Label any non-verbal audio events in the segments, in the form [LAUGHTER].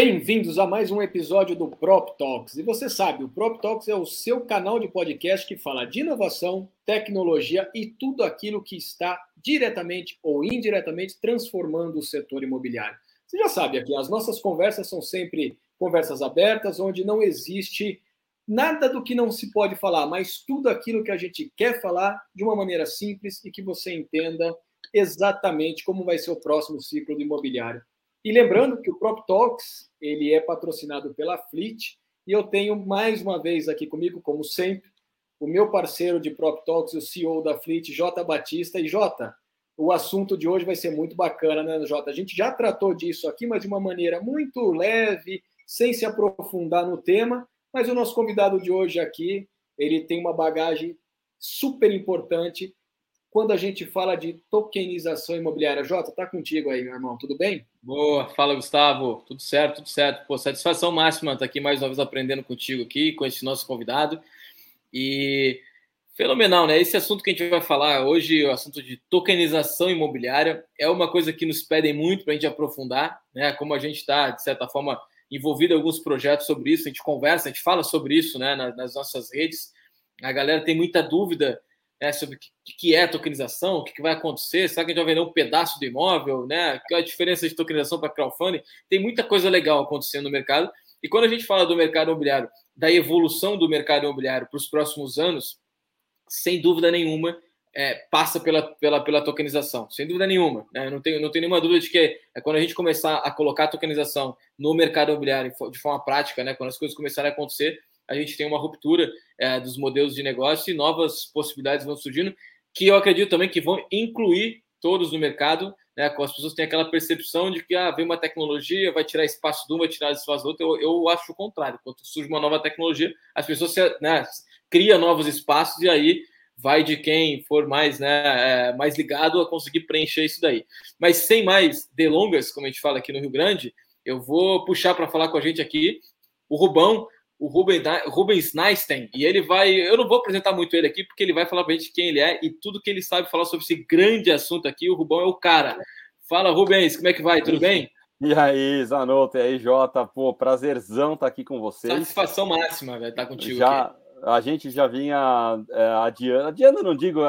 Bem-vindos a mais um episódio do Prop Talks. E você sabe, o Prop Talks é o seu canal de podcast que fala de inovação, tecnologia e tudo aquilo que está diretamente ou indiretamente transformando o setor imobiliário. Você já sabe aqui, as nossas conversas são sempre conversas abertas, onde não existe nada do que não se pode falar, mas tudo aquilo que a gente quer falar de uma maneira simples e que você entenda exatamente como vai ser o próximo ciclo do imobiliário. E lembrando que o Prop Talks ele é patrocinado pela Fleet e eu tenho mais uma vez aqui comigo, como sempre, o meu parceiro de Prop Talks, o CEO da Fleet, Jota Batista. E Jota, o assunto de hoje vai ser muito bacana, né, Jota? A gente já tratou disso aqui, mas de uma maneira muito leve, sem se aprofundar no tema. Mas o nosso convidado de hoje aqui, ele tem uma bagagem super importante quando a gente fala de tokenização imobiliária. Jota, tá contigo aí, meu irmão, tudo bem? Boa, fala Gustavo, tudo certo, tudo certo. Pô, satisfação máxima estar aqui mais uma vez aprendendo contigo aqui, com esse nosso convidado. E fenomenal, né? Esse assunto que a gente vai falar hoje, o assunto de tokenização imobiliária, é uma coisa que nos pedem muito para a gente aprofundar, né? Como a gente está, de certa forma, envolvido em alguns projetos sobre isso, a gente conversa, a gente fala sobre isso né, nas nossas redes. A galera tem muita dúvida né, sobre o que, que é tokenização, o que, que vai acontecer, será que a gente vai vender um pedaço do imóvel, né? Qual é a diferença de tokenização para crowdfunding? Tem muita coisa legal acontecendo no mercado. E quando a gente fala do mercado imobiliário, da evolução do mercado imobiliário para os próximos anos, sem dúvida nenhuma, é, passa pela, pela, pela tokenização, sem dúvida nenhuma. Né? Não, tenho, não tenho nenhuma dúvida de que é quando a gente começar a colocar a tokenização no mercado imobiliário de forma prática, né? quando as coisas começarem a acontecer, a gente tem uma ruptura é, dos modelos de negócio e novas possibilidades vão surgindo, que eu acredito também que vão incluir todos no mercado, né? As pessoas têm aquela percepção de que ah, vem uma tecnologia, vai tirar espaço de um, vai tirar espaço do outro. Eu, eu acho o contrário. Quando surge uma nova tecnologia, as pessoas se, né, criam novos espaços e aí vai de quem for mais, né, é, mais ligado a conseguir preencher isso daí. Mas sem mais delongas, como a gente fala aqui no Rio Grande, eu vou puxar para falar com a gente aqui o Rubão, o Ruben, Rubens Neinstein, e ele vai. Eu não vou apresentar muito ele aqui, porque ele vai falar para a gente quem ele é e tudo que ele sabe falar sobre esse grande assunto aqui. O Rubão é o cara. Fala, Rubens, como é que vai? Tudo bem? E aí, Zanotto, e aí, Jota, pô, prazerzão estar tá aqui com vocês. Satisfação máxima, velho, estar tá contigo já, aqui. A gente já vinha é, adiando, adiando não digo,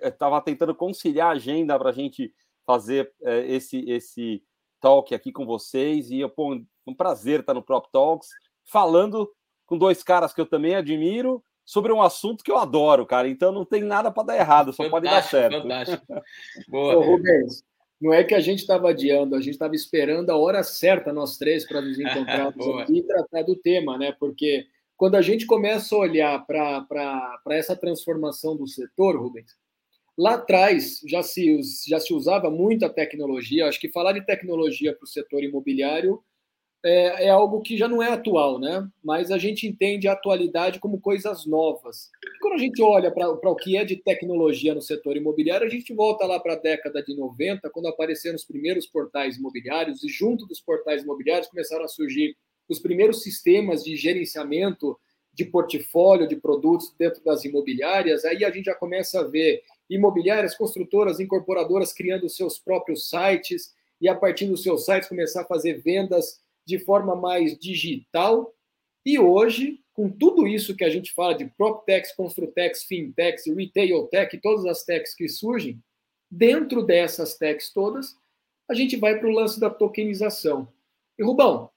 estava tentando conciliar a agenda para a gente fazer é, esse, esse talk aqui com vocês, e pô, um prazer estar no Prop Talks, falando com dois caras que eu também admiro sobre um assunto que eu adoro, cara. Então não tem nada para dar errado, só fantástico, pode dar certo. Fantástico. [LAUGHS] Boa. Ô, Rubens, não é que a gente estava adiando, a gente estava esperando a hora certa, nós três, para nos encontrarmos [LAUGHS] aqui e tratar do tema, né? Porque quando a gente começa a olhar para essa transformação do setor, Rubens, lá atrás já se, já se usava muita tecnologia. Acho que falar de tecnologia para o setor imobiliário é, é, algo que já não é atual, né? Mas a gente entende a atualidade como coisas novas. E quando a gente olha para o que é de tecnologia no setor imobiliário, a gente volta lá para a década de 90, quando apareceram os primeiros portais imobiliários, e junto dos portais imobiliários começaram a surgir os primeiros sistemas de gerenciamento de portfólio de produtos dentro das imobiliárias. Aí a gente já começa a ver imobiliárias, construtoras, incorporadoras criando seus próprios sites e a partir dos seus sites começar a fazer vendas de forma mais digital. E hoje, com tudo isso que a gente fala de PropTechs, Construtex, Fintechs, Retail Tech, todas as techs que surgem, dentro dessas techs todas, a gente vai para o lance da tokenização. E Rubão,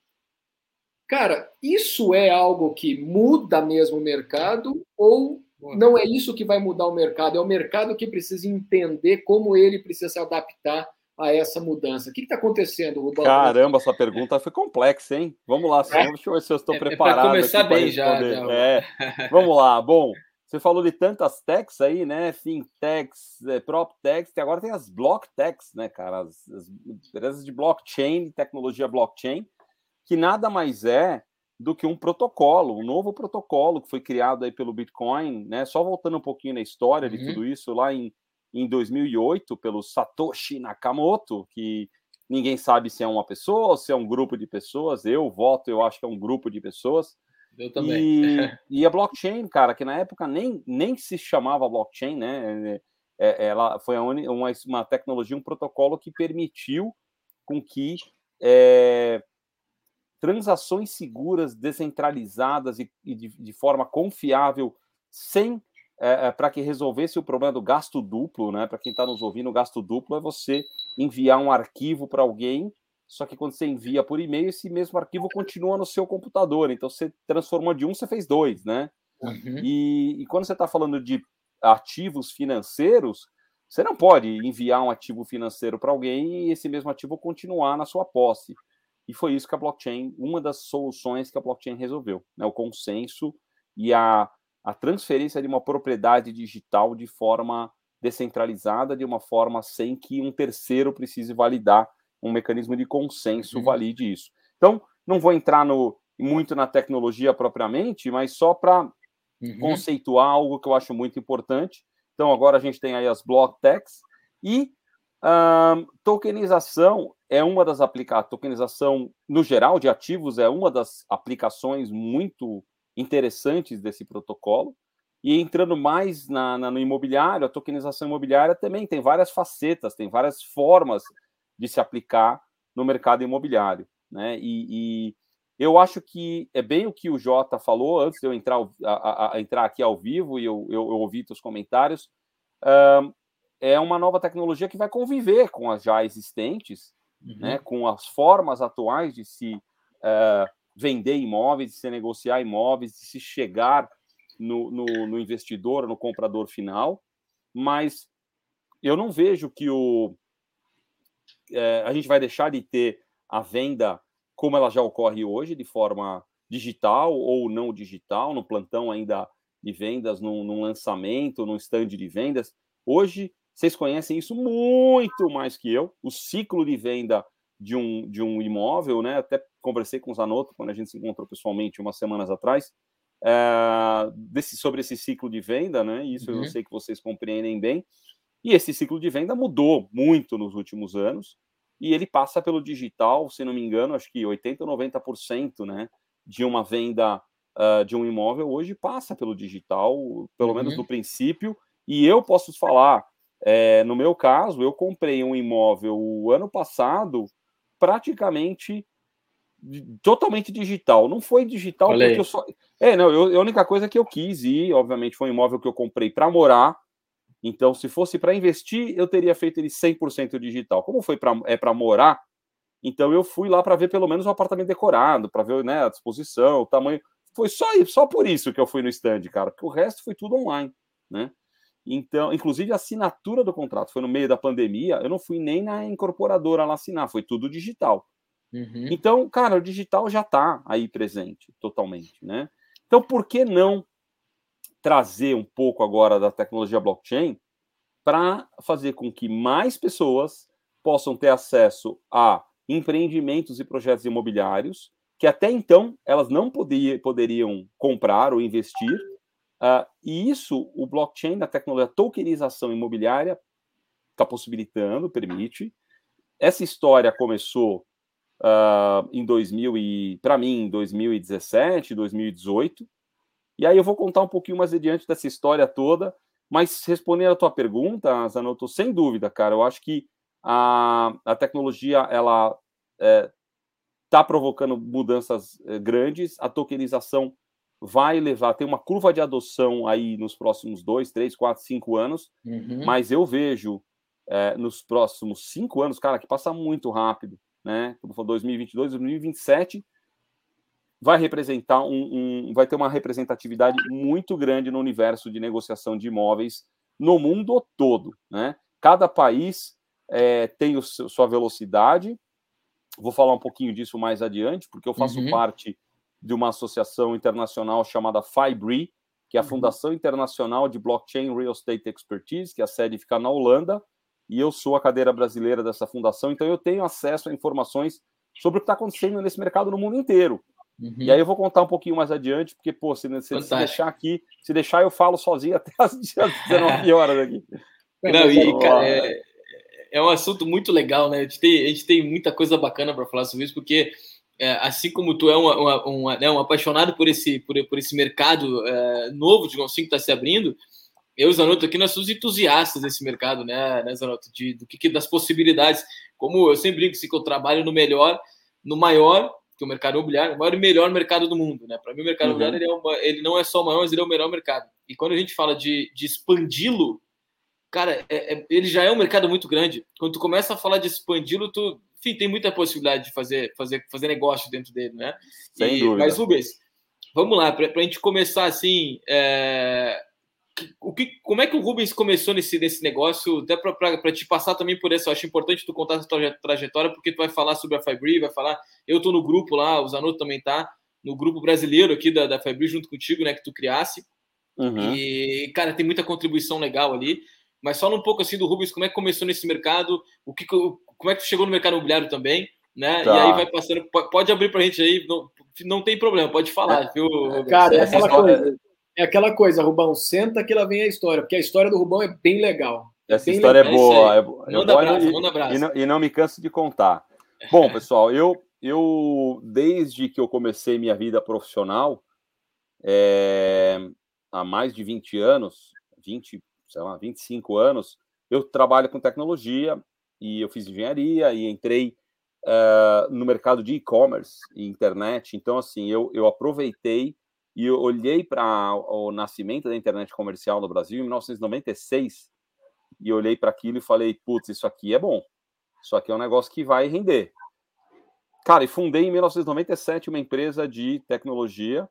cara, isso é algo que muda mesmo o mercado ou não é isso que vai mudar o mercado? É o mercado que precisa entender como ele precisa se adaptar a essa mudança? O que está acontecendo, Rubão? Caramba, essa pergunta foi complexa, hein? Vamos lá, é? deixa eu ver se eu estou é, preparado. É começar bem já. É, vamos lá. Bom, você falou de tantas techs aí, né? Fintechs, é, PropTechs, e agora tem as BlockTechs, né, cara? As, as empresas de blockchain, tecnologia blockchain, que nada mais é do que um protocolo, um novo protocolo que foi criado aí pelo Bitcoin, né? Só voltando um pouquinho na história uhum. de tudo isso, lá em em 2008 pelo Satoshi Nakamoto, que ninguém sabe se é uma pessoa ou se é um grupo de pessoas. Eu voto, eu acho que é um grupo de pessoas. Eu também. E, [LAUGHS] e a blockchain, cara, que na época nem, nem se chamava blockchain, né? É, é ela foi uma, uma tecnologia, um protocolo que permitiu com que é, transações seguras, descentralizadas e, e de, de, forma confiável, sem é, é para que resolvesse o problema do gasto duplo, né? Para quem está nos ouvindo, o gasto duplo é você enviar um arquivo para alguém, só que quando você envia por e-mail, esse mesmo arquivo continua no seu computador. Então você transformou de um, você fez dois, né? Uhum. E, e quando você está falando de ativos financeiros, você não pode enviar um ativo financeiro para alguém e esse mesmo ativo continuar na sua posse. E foi isso que a blockchain, uma das soluções que a blockchain resolveu, né? o consenso e a, a transferência de uma propriedade digital de forma descentralizada, de uma forma sem que um terceiro precise validar um mecanismo de consenso uhum. valide isso. Então, não vou entrar no, muito na tecnologia propriamente, mas só para uhum. conceituar algo que eu acho muito importante. Então, agora a gente tem aí as block techs e um, tokenização é uma das aplicações, tokenização no geral de ativos é uma das aplicações muito interessantes desse protocolo. E entrando mais na, na, no imobiliário, a tokenização imobiliária também tem várias facetas, tem várias formas de se aplicar no mercado imobiliário. Né? E, e eu acho que é bem o que o Jota falou antes de eu entrar, a, a, entrar aqui ao vivo e eu, eu, eu ouvi os comentários. Uh, é uma nova tecnologia que vai conviver com as já existentes, uhum. né, com as formas atuais de se uh, vender imóveis, de se negociar imóveis, de se chegar no, no, no investidor, no comprador final. Mas eu não vejo que o, é, a gente vai deixar de ter a venda como ela já ocorre hoje, de forma digital ou não digital, no plantão ainda de vendas, num, num lançamento, num stand de vendas. Hoje, vocês conhecem isso muito mais que eu, o ciclo de venda de um, de um imóvel, né? Até conversei com o Zanotto quando a gente se encontrou pessoalmente umas semanas atrás, é, desse, sobre esse ciclo de venda, né? Isso uhum. eu sei que vocês compreendem bem. E esse ciclo de venda mudou muito nos últimos anos e ele passa pelo digital, se não me engano, acho que 80% ou 90% né, de uma venda uh, de um imóvel hoje passa pelo digital, pelo uhum. menos no princípio, e eu posso falar, é, no meu caso, eu comprei um imóvel o ano passado praticamente totalmente digital. Não foi digital porque eu só. É, não, eu, a única coisa que eu quis ir, obviamente, foi um imóvel que eu comprei para morar, então, se fosse para investir, eu teria feito ele 100% digital. Como foi para é para morar, então eu fui lá para ver pelo menos o apartamento decorado, para ver né, a disposição, o tamanho. Foi só só por isso que eu fui no stand, cara, porque o resto foi tudo online, né? Então, inclusive a assinatura do contrato foi no meio da pandemia, eu não fui nem na incorporadora lá assinar, foi tudo digital. Uhum. Então, cara, o digital já está aí presente totalmente, né? Então, por que não trazer um pouco agora da tecnologia blockchain para fazer com que mais pessoas possam ter acesso a empreendimentos e projetos imobiliários que até então elas não poderiam comprar ou investir. Uh, e isso, o blockchain, a tecnologia, a tokenização imobiliária, está possibilitando, permite. Essa história começou uh, em 2000 e, para mim, em 2017, 2018, e aí eu vou contar um pouquinho mais adiante dessa história toda, mas respondendo a tua pergunta, Zanotto, sem dúvida, cara, eu acho que a, a tecnologia ela está é, tá provocando mudanças é, grandes, a tokenização vai levar, tem uma curva de adoção aí nos próximos dois, três, quatro, cinco anos, uhum. mas eu vejo é, nos próximos cinco anos, cara, que passa muito rápido, né? Como foi 2022, 2027, vai representar um, um, vai ter uma representatividade muito grande no universo de negociação de imóveis no mundo todo, né? Cada país é, tem o seu, sua velocidade. Vou falar um pouquinho disso mais adiante, porque eu faço uhum. parte de uma associação internacional chamada FIBRE, que é a uhum. Fundação Internacional de Blockchain Real Estate Expertise, que a sede fica na Holanda, e eu sou a cadeira brasileira dessa fundação, então eu tenho acesso a informações sobre o que está acontecendo nesse mercado no mundo inteiro. Uhum. E aí eu vou contar um pouquinho mais adiante, porque, pô, se, se, se, deixar aqui, se deixar, eu falo sozinho até as [LAUGHS] 19 horas aqui. [LAUGHS] Não, e, cara, é, é, um assunto muito legal, né? A gente tem, a gente tem muita coisa bacana para falar sobre isso, porque é, assim como tu é uma, uma, uma, né, um apaixonado por esse, por, por esse mercado é, novo, de assim, que está se abrindo, eu, Zanotto, aqui nós somos entusiastas desse mercado, né, né Zanotto, de, do que, das possibilidades. Como eu sempre digo, que eu trabalho no melhor, no maior que é o mercado imobiliário, o maior e melhor mercado do mundo, né? Para mim, o mercado uhum. imobiliário ele, é uma, ele, não é só o maior, mas ele é o melhor mercado. E quando a gente fala de, de expandi-lo, cara, é, é, ele já é um mercado muito grande. Quando tu começa a falar de expandi-lo, tu, enfim, tem muita possibilidade de fazer, fazer, fazer negócio dentro dele, né? Sem e, dúvida. Mas, Rubens, vamos lá, para a gente começar assim, é, o que, como é que o Rubens começou nesse, nesse negócio? Até para te passar também por isso, eu acho importante tu contar essa trajetória, porque tu vai falar sobre a Fibri, vai falar. Eu estou no grupo lá, o Zanotto também tá no grupo brasileiro aqui da, da Fibri junto contigo, né? Que tu criasse. Uhum. E, cara, tem muita contribuição legal ali. Mas fala um pouco assim do Rubens, como é que começou nesse mercado, o que, como é que tu chegou no mercado imobiliário também, né? Tá. E aí vai passando. Pode abrir para a gente aí, não, não tem problema, pode falar, é, viu? Cara, é aquela coisa é aquela coisa, Rubão, senta que lá vem a história, porque a história do Rubão é bem legal. Essa bem história legal. é boa. É, é manda abraço, e, manda abraço. E não, e não me canso de contar. Bom, [LAUGHS] pessoal, eu, eu desde que eu comecei minha vida profissional, é, há mais de 20 anos, 20, sei lá, 25 anos, eu trabalho com tecnologia e eu fiz engenharia e entrei uh, no mercado de e-commerce e internet. Então, assim, eu, eu aproveitei e eu olhei para o nascimento da internet comercial no Brasil em 1996 e olhei para aquilo e falei, putz, isso aqui é bom. Isso aqui é um negócio que vai render. Cara, e fundei em 1997 uma empresa de tecnologia,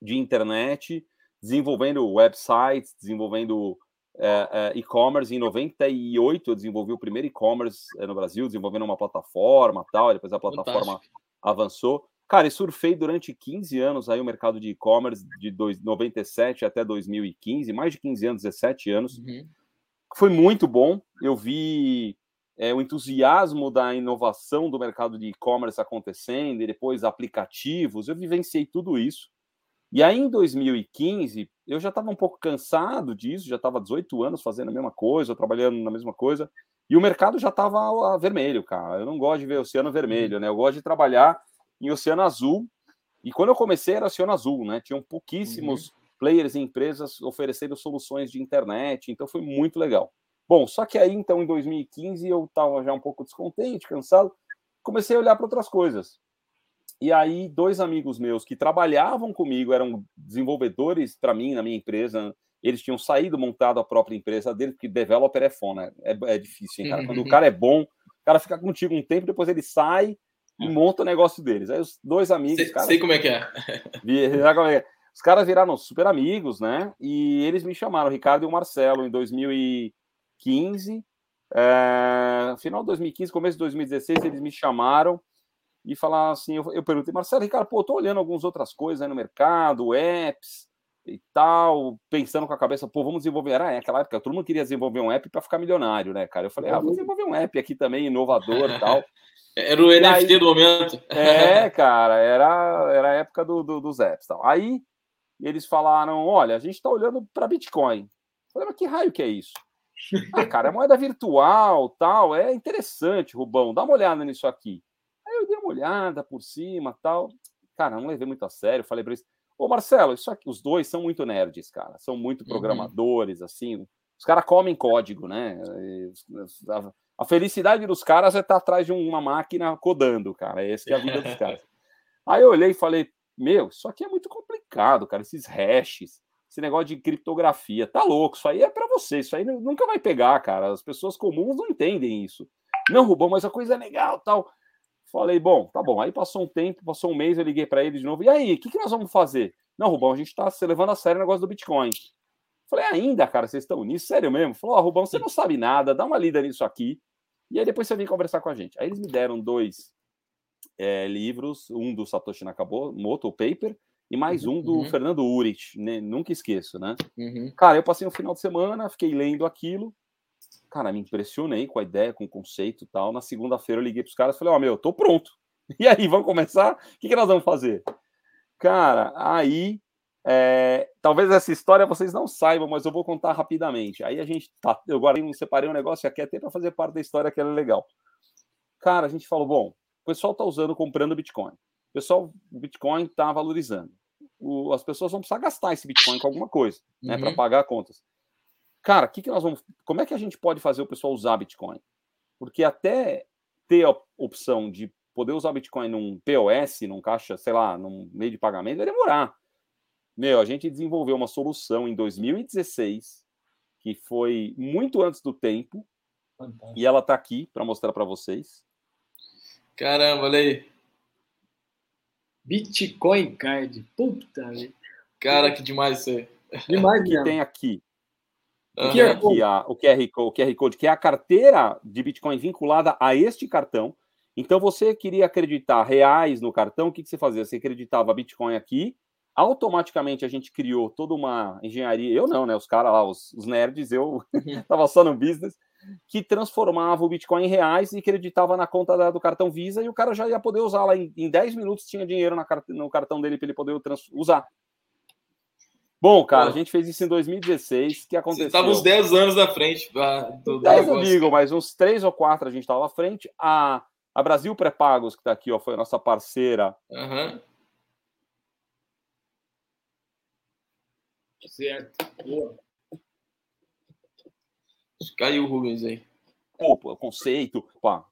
de internet, desenvolvendo websites, desenvolvendo é, e-commerce. Em 98 eu desenvolvi o primeiro e-commerce é, no Brasil, desenvolvendo uma plataforma tal, depois a plataforma Fantástico. avançou. Cara, e surfei durante 15 anos aí o mercado de e-commerce, de 97 até 2015, mais de 15 anos, 17 anos. Uhum. Foi muito bom. Eu vi é, o entusiasmo da inovação do mercado de e-commerce acontecendo, e depois aplicativos. Eu vivenciei tudo isso. E aí, em 2015, eu já estava um pouco cansado disso, já estava 18 anos fazendo a mesma coisa, trabalhando na mesma coisa, e o mercado já estava vermelho, cara. Eu não gosto de ver o oceano vermelho, uhum. né? Eu gosto de trabalhar em Oceano Azul. E quando eu comecei era Oceano Azul, né? Tinham pouquíssimos uhum. players e empresas oferecendo soluções de internet, então foi muito legal. Bom, só que aí então em 2015 eu estava já um pouco descontente, cansado, comecei a olhar para outras coisas. E aí dois amigos meus que trabalhavam comigo, eram desenvolvedores para mim na minha empresa, eles tinham saído montado a própria empresa deles, porque developer é fona, é, é difícil, hein, cara? Quando o uhum. cara é bom, o cara fica contigo um tempo, depois ele sai e monta o negócio deles. Aí os dois amigos. Sei, cara, sei como é que é. [LAUGHS] é. Os caras viraram super amigos, né? E eles me chamaram, o Ricardo e o Marcelo, em 2015. É, final de 2015, começo de 2016, eles me chamaram e falaram assim: eu, eu perguntei, Marcelo, Ricardo, pô, tô olhando algumas outras coisas aí no mercado, apps e tal, pensando com a cabeça, pô, vamos desenvolver. Era é, aquela época, todo mundo queria desenvolver um app para ficar milionário, né, cara? Eu falei, ah, vamos desenvolver um app aqui também, inovador e [LAUGHS] tal. Era o NFT aí, do momento. É, cara, era, era a época do, do, dos apps. Tal. Aí eles falaram: olha, a gente está olhando para Bitcoin. Eu falei, mas que raio que é isso? Ah, cara, é moeda virtual, tal, é interessante, Rubão, dá uma olhada nisso aqui. Eu dei uma olhada por cima, tal. Cara, não levei muito a sério, falei para eles, ô Marcelo, isso aqui, os dois são muito nerds, cara, são muito uhum. programadores, uhum. assim, os caras comem código, né? A felicidade dos caras é estar atrás de uma máquina codando, cara. Essa é a vida dos caras. [LAUGHS] Aí eu olhei e falei, meu, isso aqui é muito complicado, cara. Esses hashes, esse negócio de criptografia, tá louco. Isso aí é para você, isso aí nunca vai pegar, cara. As pessoas comuns não entendem isso. Não, Rubão, mas a coisa é legal, tal. Falei, bom, tá bom. Aí passou um tempo, passou um mês, eu liguei para ele de novo. E aí, o que, que nós vamos fazer? Não, Rubão, a gente está se levando a sério o negócio do Bitcoin. Falei, ainda, cara, vocês estão nisso? Sério mesmo? Falou, ó, oh, Rubão, você não sabe nada, dá uma lida nisso aqui. E aí depois você vem conversar com a gente. Aí eles me deram dois é, livros, um do Satoshi Nakamoto, o Paper, e mais uhum, um do uhum. Fernando Urich, né? nunca esqueço, né? Uhum. Cara, eu passei um final de semana, fiquei lendo aquilo, cara, me impressionei com a ideia, com o conceito e tal. Na segunda-feira eu liguei para os caras e falei, ó, oh, meu, tô pronto. [LAUGHS] E aí, vamos começar? O que, que nós vamos fazer? Cara, aí é, talvez essa história vocês não saibam, mas eu vou contar rapidamente. Aí a gente tá, eu agora separei um negócio aqui até para fazer parte da história que era legal. Cara, a gente falou, bom, o pessoal tá usando comprando Bitcoin. O pessoal, o Bitcoin tá valorizando. O, as pessoas vão precisar gastar esse Bitcoin com alguma coisa, né, para uhum. pagar contas. Cara, o que, que nós vamos, como é que a gente pode fazer o pessoal usar Bitcoin? Porque até ter a opção de poder usar Bitcoin num POS, num caixa, sei lá, num meio de pagamento, vai demorar. Meu, a gente desenvolveu uma solução em 2016 que foi muito antes do tempo Fantástico. e ela está aqui para mostrar para vocês. Caramba, olha aí. Bitcoin Card. Puta, Cara, que demais isso aí. Demais que tem aqui. Uhum. Que é a, o, QR, o QR Code, que é a carteira de Bitcoin vinculada a este cartão. Então, você queria acreditar reais no cartão, o que, que você fazia? Você acreditava Bitcoin aqui, automaticamente a gente criou toda uma engenharia, eu não, né? Os caras lá, os, os, nerds, eu [LAUGHS] estava só no business, que transformava o Bitcoin em reais e acreditava na conta da, do cartão Visa e o cara já ia poder usar lá em, em 10 minutos, tinha dinheiro na, no cartão dele para ele poder usar. Bom, cara, a gente fez isso em 2016. que aconteceu? Estava uns 10 anos na frente. Do, 10 eu digo, mas uns 3 ou 4 a gente estava à frente. A, a Brasil Pré-Pagos, que está aqui, ó, foi a nossa parceira. Uhum. Certo. Boa. Caiu o Rubens aí. Opa, conceito. Pá,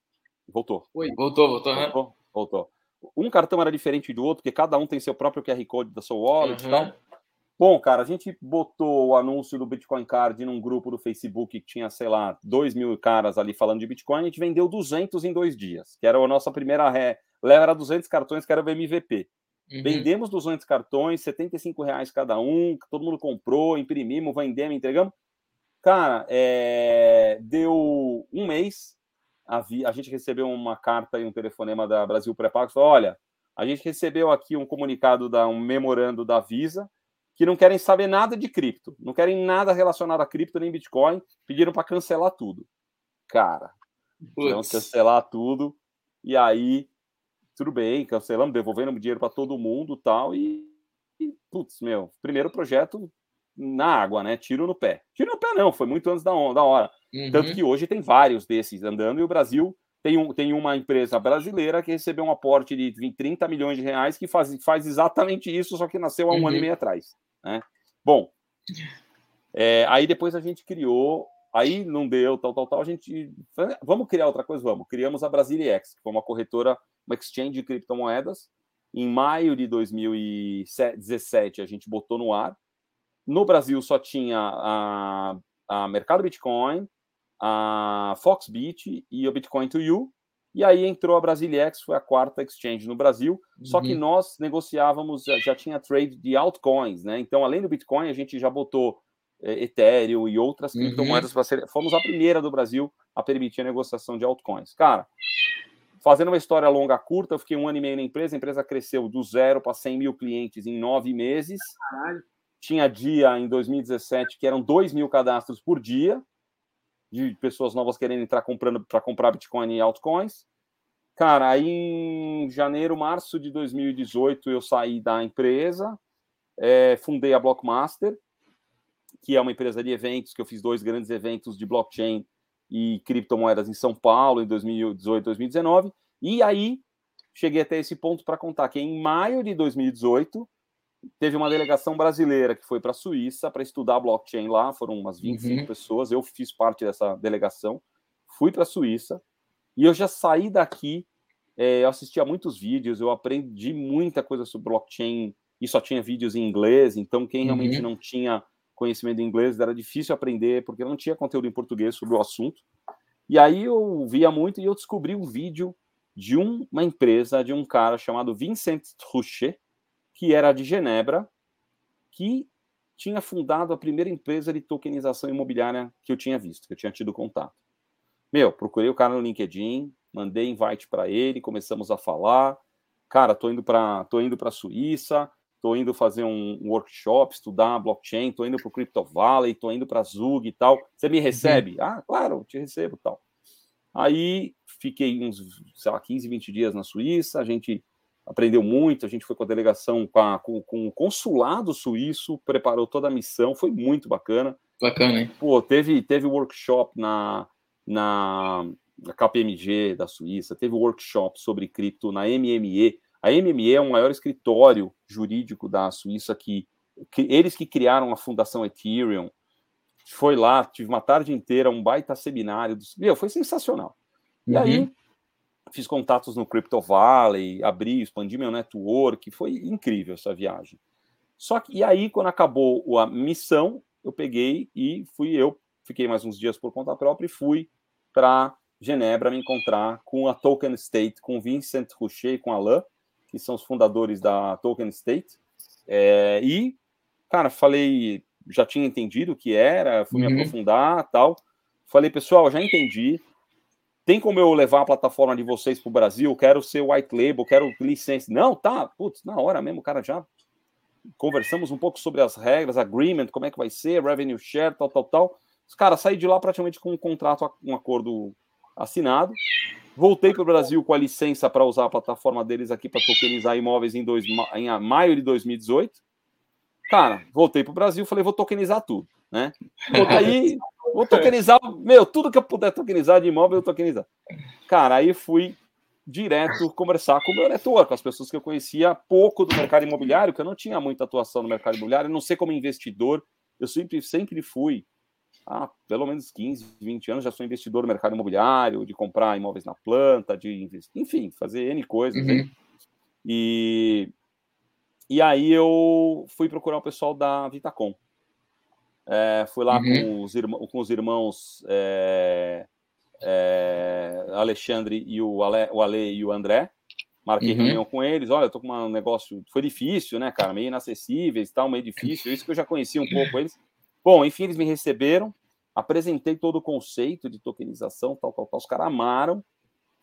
voltou. Oi. Voltou, voltou, né? Voltou, voltou. Um cartão era diferente do outro, porque cada um tem seu próprio QR Code da sua wallet uhum. e tal. Bom, cara, a gente botou o anúncio do Bitcoin Card num grupo do Facebook que tinha, sei lá, 2 mil caras ali falando de Bitcoin. A gente vendeu 200 em dois dias, que era a nossa primeira ré. Leva era 200 cartões, que era o MVP. Uhum. Vendemos 200 cartões, 75 reais cada um, todo mundo comprou, imprimimos, vendemos, entregamos. Cara, é... deu um mês, a, vi... a gente recebeu uma carta e um telefonema da Brasil Pré-Pago, olha, a gente recebeu aqui um comunicado, da, um memorando da Visa, que não querem saber nada de cripto, não querem nada relacionado a cripto nem Bitcoin, pediram para cancelar tudo. Cara, vamos cancelar tudo. E aí, tudo bem, cancelamos, devolvendo dinheiro para todo mundo tal. E, e, putz, meu, primeiro projeto na água, né? Tiro no pé. Tiro no pé não, foi muito antes da, da hora. Uhum. Tanto que hoje tem vários desses andando e o Brasil tem, um, tem uma empresa brasileira que recebeu um aporte de 20, 30 milhões de reais que faz, faz exatamente isso, só que nasceu há um uhum. ano e uhum. meio atrás. Né? Bom, é, aí depois a gente criou, aí não deu, tal, tal, tal, a gente, vamos criar outra coisa? Vamos. Criamos a Brasiliex, que foi uma corretora, uma exchange de criptomoedas. Em maio de 2017, a gente botou no ar. No Brasil só tinha a, a Mercado Bitcoin, a Foxbit e o Bitcoin to You. E aí entrou a Brasiliex, foi a quarta exchange no Brasil, uhum. só que uhum. nós negociávamos, já, já, tinha trade de altcoins, né? Então, além do Bitcoin, a gente já botou é, Ethereum e outras uhum. criptomoedas para ser. Fomos a primeira do Brasil a permitir a negociação de altcoins. Cara, fazendo uma história longa, curta, eu fiquei um ano e meio na empresa, a empresa cresceu do zero para 100 mil clientes em nove meses. Caralho. Tinha dia em 2017 que eram 2 mil cadastros por dia, de pessoas novas querendo entrar comprando para comprar Bitcoin e altcoins. Cara, aí em janeiro, março de 2018 eu saí da empresa, é, fundei a Blockmaster, que é uma empresa de eventos, que eu fiz dois grandes eventos de blockchain e criptomoedas em São Paulo em 2018 2019. E aí cheguei até esse ponto para contar que em maio de 2018 teve uma delegação brasileira que foi para a Suíça para estudar blockchain lá, foram umas 25 uhum. pessoas, eu fiz parte dessa delegação, fui para a Suíça e eu já saí daqui, é, eu assistia muitos vídeos, eu aprendi muita coisa sobre blockchain e só tinha vídeos em inglês, então quem realmente uhum. não tinha conhecimento em inglês era difícil aprender, porque não tinha conteúdo em português sobre o assunto. E aí eu via muito e eu descobri um vídeo de um, uma empresa, de um cara chamado Vincent Truchet, que era de Genebra, que tinha fundado a primeira empresa de tokenização imobiliária que eu tinha visto, que eu tinha tido contato. Meu, procurei o cara no LinkedIn, mandei invite para ele, começamos a falar. Cara, tô indo para tô indo para Suíça, tô indo fazer um workshop, estudar blockchain, tô indo para o Crypto Valley, tô indo para Zug e tal. Você me recebe? Uhum. Ah, claro, te recebo, tal. Aí fiquei uns, sei lá, 15, 20 dias na Suíça, a gente aprendeu muito. A gente foi com a delegação, com, a, com, com, o consulado suíço, preparou toda a missão, foi muito bacana. Bacana, hein? Pô, teve, teve workshop na, na, na KPMG da Suíça, teve workshop sobre cripto na MME. A MME é o maior escritório jurídico da Suíça que, que eles que criaram a fundação Ethereum. Foi lá, tive uma tarde inteira, um baita seminário. Dos... Meu, foi sensacional. E uhum. aí fiz contatos no Crypto Valley, abri, expandi meu network, foi incrível essa viagem. Só que, e aí, quando acabou a missão, eu peguei e fui eu, fiquei mais uns dias por conta própria e fui para Genebra me encontrar com a Token State, com Vincent Roucher e com Alain, que são os fundadores da Token State. É, e, cara, falei, já tinha entendido o que era, fui uhum. me aprofundar tal. Falei, pessoal, já entendi. Tem como eu levar a plataforma de vocês para o Brasil? Quero ser white label, quero licença. Não, tá, putz, na hora mesmo, o cara já conversamos um pouco sobre as regras, agreement, como é que vai ser, revenue share, tal, tal, tal. Os caras saí de lá praticamente com um contrato, um acordo assinado. Voltei para o Brasil com a licença para usar a plataforma deles aqui para tokenizar imóveis em, dois, em maio de 2018. Cara, voltei para o Brasil, falei, vou tokenizar tudo, né? [LAUGHS] Aí, vou tokenizar, meu, tudo que eu puder tokenizar de imóvel, eu tokenizar. Cara, aí fui direto conversar com o meu network, com as pessoas que eu conhecia pouco do mercado imobiliário, que eu não tinha muita atuação no mercado imobiliário, não sei como investidor, eu sempre, sempre fui, há pelo menos 15, 20 anos, já sou investidor no mercado imobiliário, de comprar imóveis na planta, de investir, enfim, fazer N coisas. Uhum. E, e aí eu fui procurar o pessoal da Vitacom. É, fui lá uhum. com, os irmãos, com os irmãos é, é, Alexandre e o Ale, o Ale e o André. Marquei uhum. reunião com eles. Olha, eu tô com um negócio. Foi difícil, né, cara? Meio inacessíveis tal, meio difícil. Isso que eu já conhecia um pouco eles. Bom, enfim, eles me receberam. Apresentei todo o conceito de tokenização, tal, tal, tal. Os caras amaram.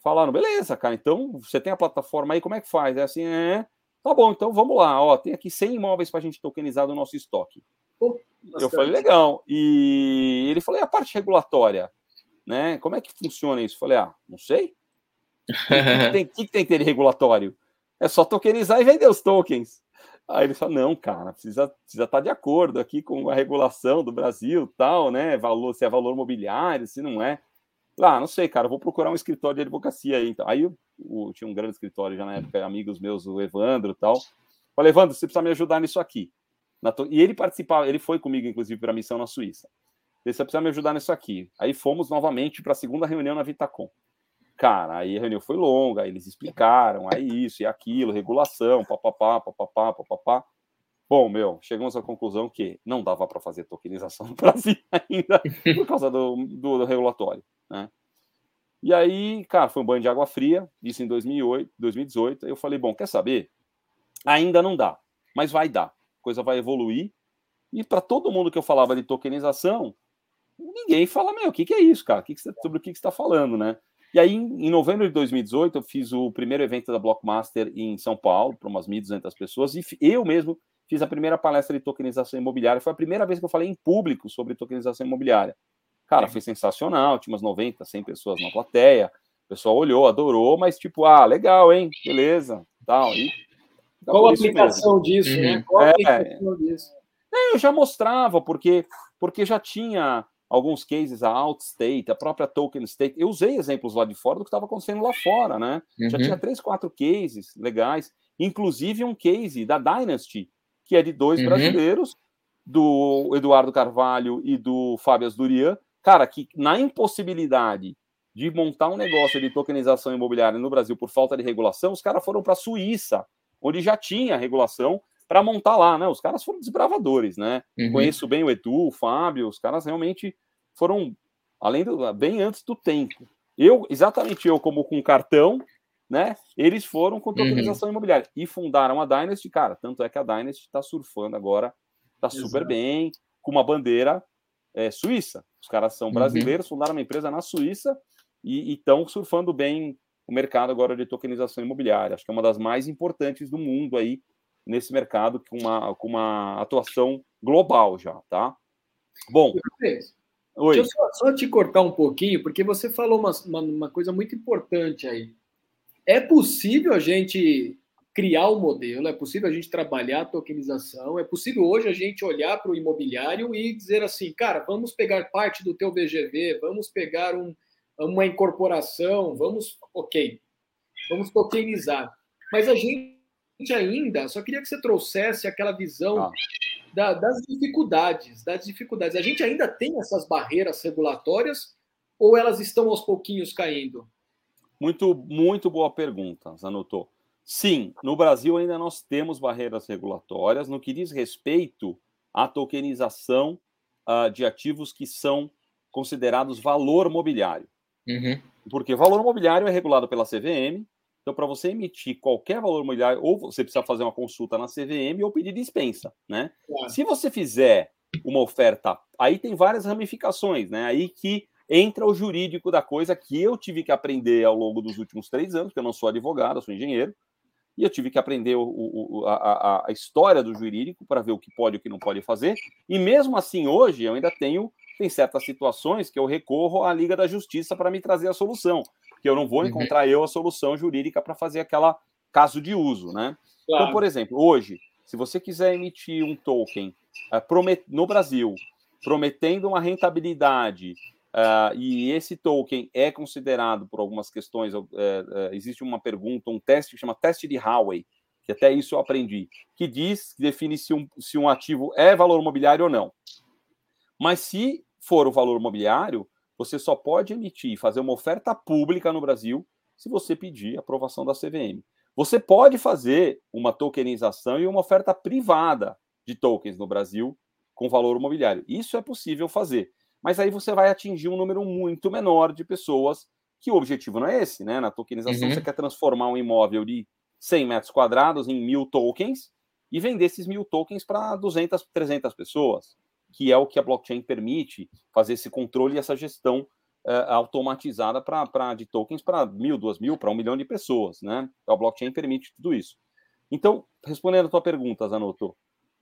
Falaram, beleza, cara. Então, você tem a plataforma aí, como é que faz? É assim, é. Tá bom, então vamos lá. Ó, tem aqui 100 imóveis para a gente tokenizar do nosso estoque. Pô, eu falei, legal. E ele falou, e a parte regulatória? né? Como é que funciona isso? Falei, ah, não sei. O que, tem, que, tem que ter de regulatório? É só tokenizar e vender os tokens. Aí ele falou, não, cara, precisa, precisa estar tá de acordo aqui com a regulação do Brasil, tal, né? Valor, se é valor mobiliário, se não é. Ah, não sei, cara, vou procurar um escritório de advocacia aí. Então. Aí eu, eu, tinha um grande escritório já na época, amigos meus, o Evandro e tal. Falei, Evandro, você precisa me ajudar nisso aqui. E ele participava, ele foi comigo, inclusive, para a missão na Suíça. Você precisa me ajudar nisso aqui. Aí fomos novamente para a segunda reunião na Vitacom. Cara, aí a reunião foi longa, eles explicaram, aí isso e aquilo, regulação, papapá, papapá, papapá. Bom, meu, chegamos à conclusão que não dava para fazer tokenização no [LAUGHS] Brasil ainda por causa do, do, do, regulatório, né? E aí, cara, foi um banho de água fria, isso em 2008, 2018. Eu falei, bom, quer saber? Ainda não dá, mas vai dar. Coisa vai evoluir. E para todo mundo que eu falava de tokenização, ninguém fala, meu, o que, que é isso, cara? Que que você, sobre o que, que você está falando, né? E aí, em novembro de 2018, eu fiz o primeiro evento da Blockmaster em São Paulo, para umas 1.200 pessoas, e eu mesmo fiz a primeira palestra de tokenização imobiliária. Foi a primeira vez que eu falei em público sobre tokenização imobiliária. Cara, foi sensacional, tinha umas 90, 100 pessoas na plateia, o pessoal olhou, adorou, mas tipo, ah, legal, hein? Beleza, tal. E, Qual a aplicação disso, né? uhum. né? Qual a aplicação é, disso? É, eu já mostrava, porque, porque já tinha alguns cases, a Outstate, a própria Token State. Eu usei exemplos lá de fora do que estava acontecendo lá fora, né? Uhum. Já tinha três, quatro cases legais, inclusive um case da Dynasty, que é de dois uhum. brasileiros, do Eduardo Carvalho e do Fábio Asdurian, cara, que na impossibilidade de montar um negócio de tokenização imobiliária no Brasil por falta de regulação, os caras foram para a Suíça, onde já tinha regulação, para montar lá, né? Os caras foram desbravadores, né? Uhum. Conheço bem o Edu, o Fábio, os caras realmente foram além do bem antes do tempo. Eu, exatamente eu, como com cartão, né? Eles foram com tokenização uhum. imobiliária e fundaram a Dynasty, cara. Tanto é que a Dynasty está surfando agora, está super bem, com uma bandeira é, suíça. Os caras são uhum. brasileiros, uhum. fundaram uma empresa na Suíça e estão surfando bem o mercado agora de tokenização imobiliária. Acho que é uma das mais importantes do mundo aí nesse mercado com uma, com uma atuação global já, tá? Bom. Oi. Deixa eu só, só, te cortar um pouquinho, porque você falou uma, uma, uma, coisa muito importante aí. É possível a gente criar o um modelo, é possível a gente trabalhar a tokenização, é possível hoje a gente olhar para o imobiliário e dizer assim, cara, vamos pegar parte do teu VGV, vamos pegar um, uma incorporação, vamos, ok, vamos tokenizar. Mas a gente ainda, só queria que você trouxesse aquela visão ah. da, das dificuldades, das dificuldades. A gente ainda tem essas barreiras regulatórias ou elas estão aos pouquinhos caindo? Muito, muito boa pergunta, Zanotto. Sim, no Brasil ainda nós temos barreiras regulatórias no que diz respeito à tokenização uh, de ativos que são considerados valor mobiliário. Uhum. Porque valor mobiliário é regulado pela CVM, então para você emitir qualquer valor mobiliário, ou você precisa fazer uma consulta na CVM ou pedir dispensa, né? Claro. Se você fizer uma oferta, aí tem várias ramificações, né? Aí que entra o jurídico da coisa que eu tive que aprender ao longo dos últimos três anos, porque eu não sou advogado, eu sou engenheiro, e eu tive que aprender o, o, a, a, história do jurídico para ver o que pode e o que não pode fazer. E mesmo assim, hoje, eu ainda tenho tem certas situações que eu recorro à Liga da Justiça para me trazer a solução, que eu não vou uhum. encontrar eu a solução jurídica para fazer aquela caso de uso, né? Claro. Então, por exemplo, hoje, se você quiser emitir um token uh, promet no Brasil, prometendo uma rentabilidade Uh, e esse token é considerado, por algumas questões, uh, existe uma pergunta, um teste que chama teste de Howey, que até isso eu aprendi, que diz, que define se um, se um ativo é valor imobiliário ou não. Mas se for o valor imobiliário, você só pode emitir, fazer uma oferta pública no Brasil se você pedir aprovação da CVM. Você pode fazer uma tokenização e uma oferta privada de tokens no Brasil com valor imobiliário. Isso é possível fazer mas aí você vai atingir um número muito menor de pessoas, que o objetivo não é esse, né? Na tokenização, uhum. você quer transformar um imóvel de 100 metros quadrados em mil tokens e vender esses mil tokens para 200, 300 pessoas, que é o que a blockchain permite fazer esse controle e essa gestão uh, automatizada pra, de tokens para mil, duas mil, para um milhão de pessoas, né? A blockchain permite tudo isso. Então, respondendo a tua pergunta, Zanotto,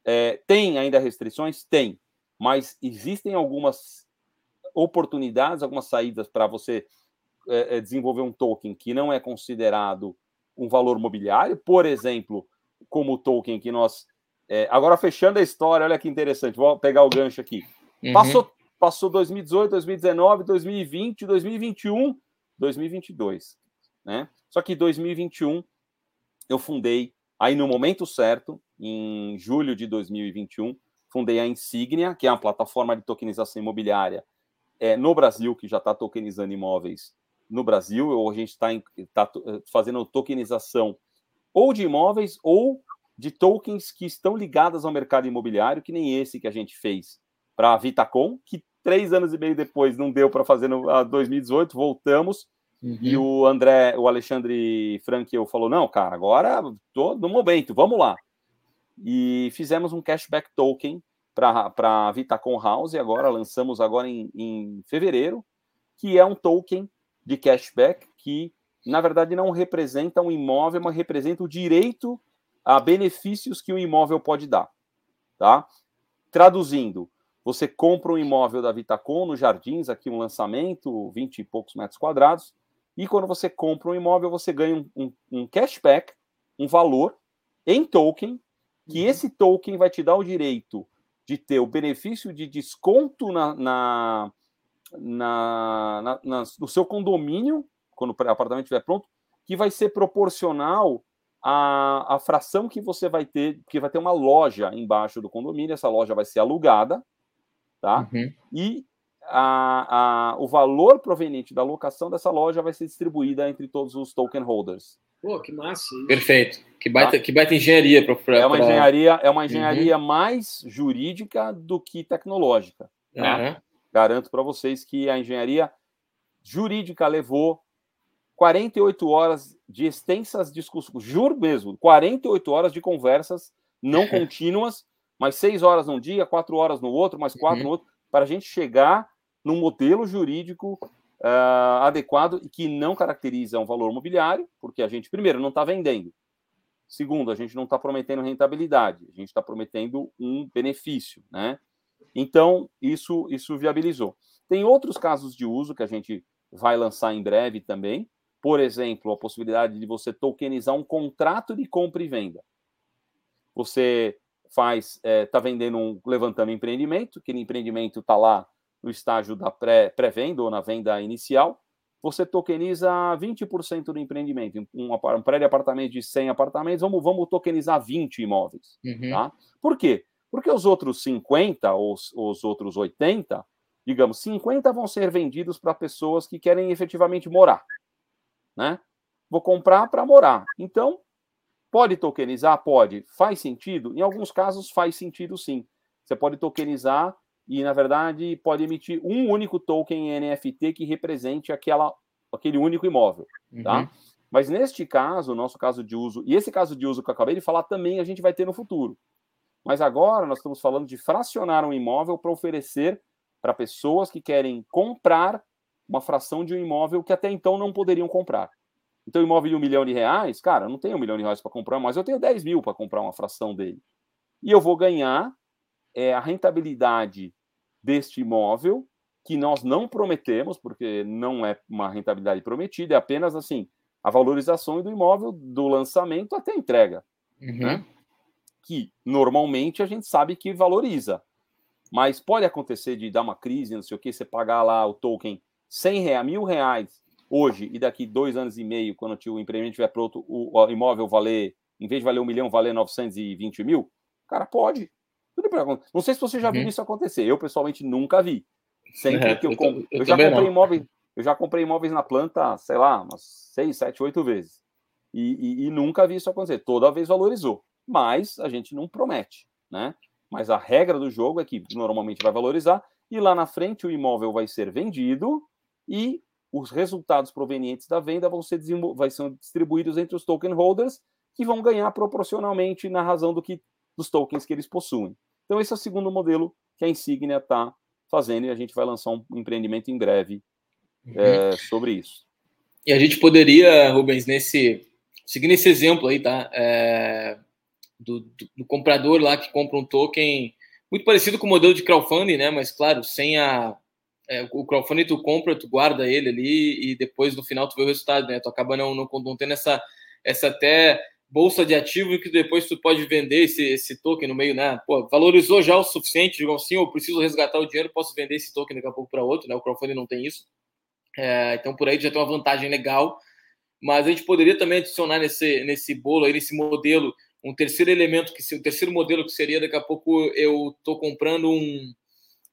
é, tem ainda restrições? Tem, mas existem algumas oportunidades, algumas saídas para você é, desenvolver um token que não é considerado um valor mobiliário, por exemplo, como o token que nós. É, agora, fechando a história, olha que interessante, vou pegar o gancho aqui. Uhum. Passou, passou 2018, 2019, 2020, 2021, 2022. Né? Só que 2021 eu fundei, aí no momento certo, em julho de 2021, fundei a Insignia, que é uma plataforma de tokenização imobiliária é, no Brasil, que já está tokenizando imóveis no Brasil, ou a gente está tá eh, fazendo tokenização ou de imóveis ou de tokens que estão ligados ao mercado imobiliário, que nem esse que a gente fez para a Vitacom, que três anos e meio depois não deu para fazer no 2018, voltamos. Uhum. E o André, o Alexandre Frankel falou: não, cara, agora tô no momento, vamos lá. E fizemos um cashback token para a Vitacom House, agora lançamos agora em, em fevereiro, que é um token de cashback que, na verdade, não representa um imóvel, mas representa o direito a benefícios que o imóvel pode dar. Tá? Traduzindo, você compra um imóvel da Vitacom no Jardins, aqui um lançamento, 20 e poucos metros quadrados, e quando você compra um imóvel, você ganha um, um, um cashback, um valor em token, que uhum. esse token vai te dar o direito de ter o benefício de desconto na, na, na, na no seu condomínio, quando o apartamento estiver pronto, que vai ser proporcional à, à fração que você vai ter, porque vai ter uma loja embaixo do condomínio, essa loja vai ser alugada, tá? Uhum. E a, a, o valor proveniente da locação dessa loja vai ser distribuída entre todos os token holders. Pô, que massa. Isso. Perfeito. Que baita, tá? que baita engenharia para. É uma engenharia, é uma engenharia uhum. mais jurídica do que tecnológica. Tá? Uhum. Garanto para vocês que a engenharia jurídica levou 48 horas de extensas discussões, juro mesmo, 48 horas de conversas não [LAUGHS] contínuas, mas seis horas num dia, quatro horas no outro, mais quatro uhum. no outro, para a gente chegar num modelo jurídico uh, adequado e que não caracteriza um valor mobiliário, porque a gente, primeiro, não está vendendo. Segundo, a gente não está prometendo rentabilidade, a gente está prometendo um benefício, né? Então, isso, isso viabilizou. Tem outros casos de uso que a gente vai lançar em breve também. Por exemplo, a possibilidade de você tokenizar um contrato de compra e venda. Você faz, está é, tá vendendo um, levantando um empreendimento, aquele empreendimento está lá no estágio da pré-venda ou na venda inicial, você tokeniza 20% do empreendimento. Um, um prédio de apartamento de 100 apartamentos, vamos, vamos tokenizar 20 imóveis. Uhum. Tá? Por quê? Porque os outros 50 ou os, os outros 80, digamos, 50 vão ser vendidos para pessoas que querem efetivamente morar. Né? Vou comprar para morar. Então, pode tokenizar? Pode. Faz sentido? Em alguns casos faz sentido sim. Você pode tokenizar e, na verdade, pode emitir um único token NFT que represente aquela, aquele único imóvel, tá? Uhum. Mas neste caso, nosso caso de uso, e esse caso de uso que eu acabei de falar também a gente vai ter no futuro. Mas agora nós estamos falando de fracionar um imóvel para oferecer para pessoas que querem comprar uma fração de um imóvel que até então não poderiam comprar. Então, imóvel de um milhão de reais, cara, eu não tenho um milhão de reais para comprar, mas eu tenho 10 mil para comprar uma fração dele. E eu vou ganhar é, a rentabilidade deste imóvel, que nós não prometemos, porque não é uma rentabilidade prometida, é apenas assim, a valorização do imóvel do lançamento até a entrega. Uhum. Né? Que normalmente a gente sabe que valoriza. Mas pode acontecer de dar uma crise, não sei o que, você pagar lá o token 100 reais, mil reais hoje e daqui dois anos e meio, quando o empreendimento estiver pronto, o, imóvel valer, em vez de valer um milhão, valer 920 mil? Cara, pode. Tudo Não sei se você já uhum. viu isso acontecer. Eu, pessoalmente, nunca vi. Sempre é, que eu, eu, eu, eu já comprei imóveis eu já comprei imóveis na planta, sei lá, umas seis, sete, oito vezes. E, e, e, nunca vi isso acontecer. Toda vez valorizou. Mas a gente não promete, né? Mas a regra do jogo é que normalmente vai valorizar e lá na frente o imóvel vai ser vendido e os resultados provenientes da venda vão ser, vai ser distribuídos entre os token holders que vão ganhar proporcionalmente na razão do que dos tokens que eles possuem. Então esse é o segundo modelo que a Insignia está fazendo e a gente vai lançar um empreendimento em breve uhum. é, sobre isso. E a gente poderia, Rubens, nesse seguindo esse exemplo aí, tá? É, do, do, do, comprador lá que compra um token muito parecido com o modelo de crowdfunding, né? Mas claro, sem a é, o crowdfunding tu compra, tu guarda ele ali e depois no final tu vê o resultado, né? Tu acaba não, não, não tendo essa essa até bolsa de ativo que depois tu pode vender esse, esse token no meio, né? Pô, valorizou já o suficiente, digamos assim, eu preciso resgatar o dinheiro, posso vender esse token daqui a pouco para outro, né? O crowdfunding não tem isso. É, então, por aí já tem uma vantagem legal. Mas a gente poderia também adicionar nesse, nesse bolo aí, nesse modelo, um terceiro elemento, que o terceiro modelo que seria daqui a pouco eu estou comprando um,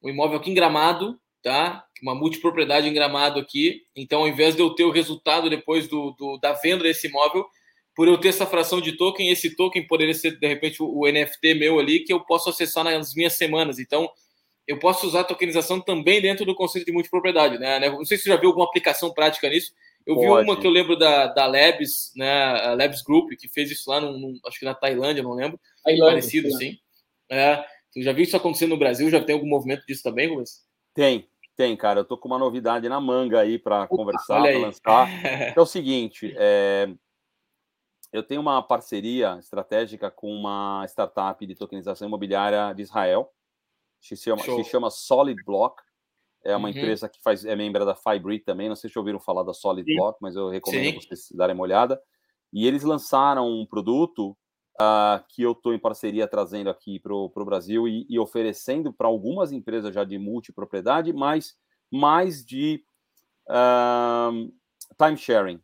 um imóvel aqui em Gramado, tá? Uma multipropriedade em Gramado aqui. Então, ao invés de eu ter o resultado depois do, do da venda desse imóvel, por eu ter essa fração de token, esse token poderia ser, de repente, o, o NFT meu ali, que eu posso acessar nas minhas semanas. Então, eu posso usar a tokenização também dentro do conceito de multipropriedade, né? Não sei se você já viu alguma aplicação prática nisso. Eu Pode. vi uma que eu lembro da, da Labs, né? A Labs Group, que fez isso lá, num, num, acho que na Tailândia, não lembro. Tailândia, parecido, sim. É, você já viu isso acontecendo no Brasil? Já tem algum movimento disso também? Tem, tem, cara. Eu tô com uma novidade na manga aí para conversar, para lançar. é o [LAUGHS] seguinte, é... eu tenho uma parceria estratégica com uma startup de tokenização imobiliária de Israel se chama, se chama Solid Block. É uma uhum. empresa que faz, é membro da Fibrit também. Não sei se ouviram falar da Solid Sim. Block, mas eu recomendo Sim. vocês darem uma olhada. E eles lançaram um produto uh, que eu estou em parceria trazendo aqui para o Brasil e, e oferecendo para algumas empresas já de multipropriedade, mas mais de uh, time sharing.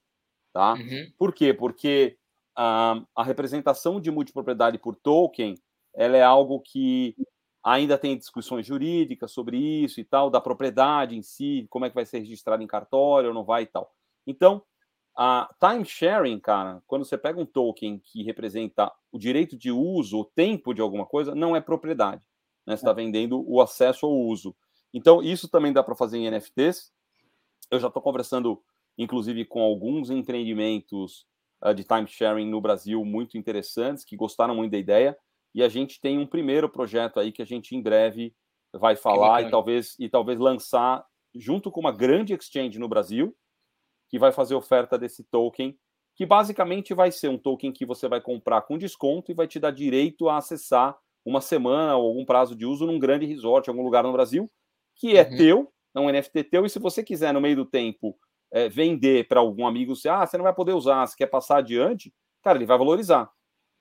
Tá? Uhum. Por quê? Porque uh, a representação de multipropriedade por token ela é algo que Ainda tem discussões jurídicas sobre isso e tal, da propriedade em si, como é que vai ser registrado em cartório ou não vai e tal. Então, a time sharing, cara, quando você pega um token que representa o direito de uso, o tempo de alguma coisa, não é propriedade. Né? Você está vendendo o acesso ao uso. Então, isso também dá para fazer em NFTs. Eu já estou conversando, inclusive, com alguns empreendimentos uh, de time sharing no Brasil muito interessantes, que gostaram muito da ideia e a gente tem um primeiro projeto aí que a gente em breve vai falar e talvez e talvez lançar junto com uma grande exchange no Brasil que vai fazer oferta desse token, que basicamente vai ser um token que você vai comprar com desconto e vai te dar direito a acessar uma semana ou algum prazo de uso num grande resort, em algum lugar no Brasil, que é uhum. teu, é um NFT teu, e se você quiser no meio do tempo é, vender para algum amigo, você, ah, você não vai poder usar, você quer passar adiante, cara, ele vai valorizar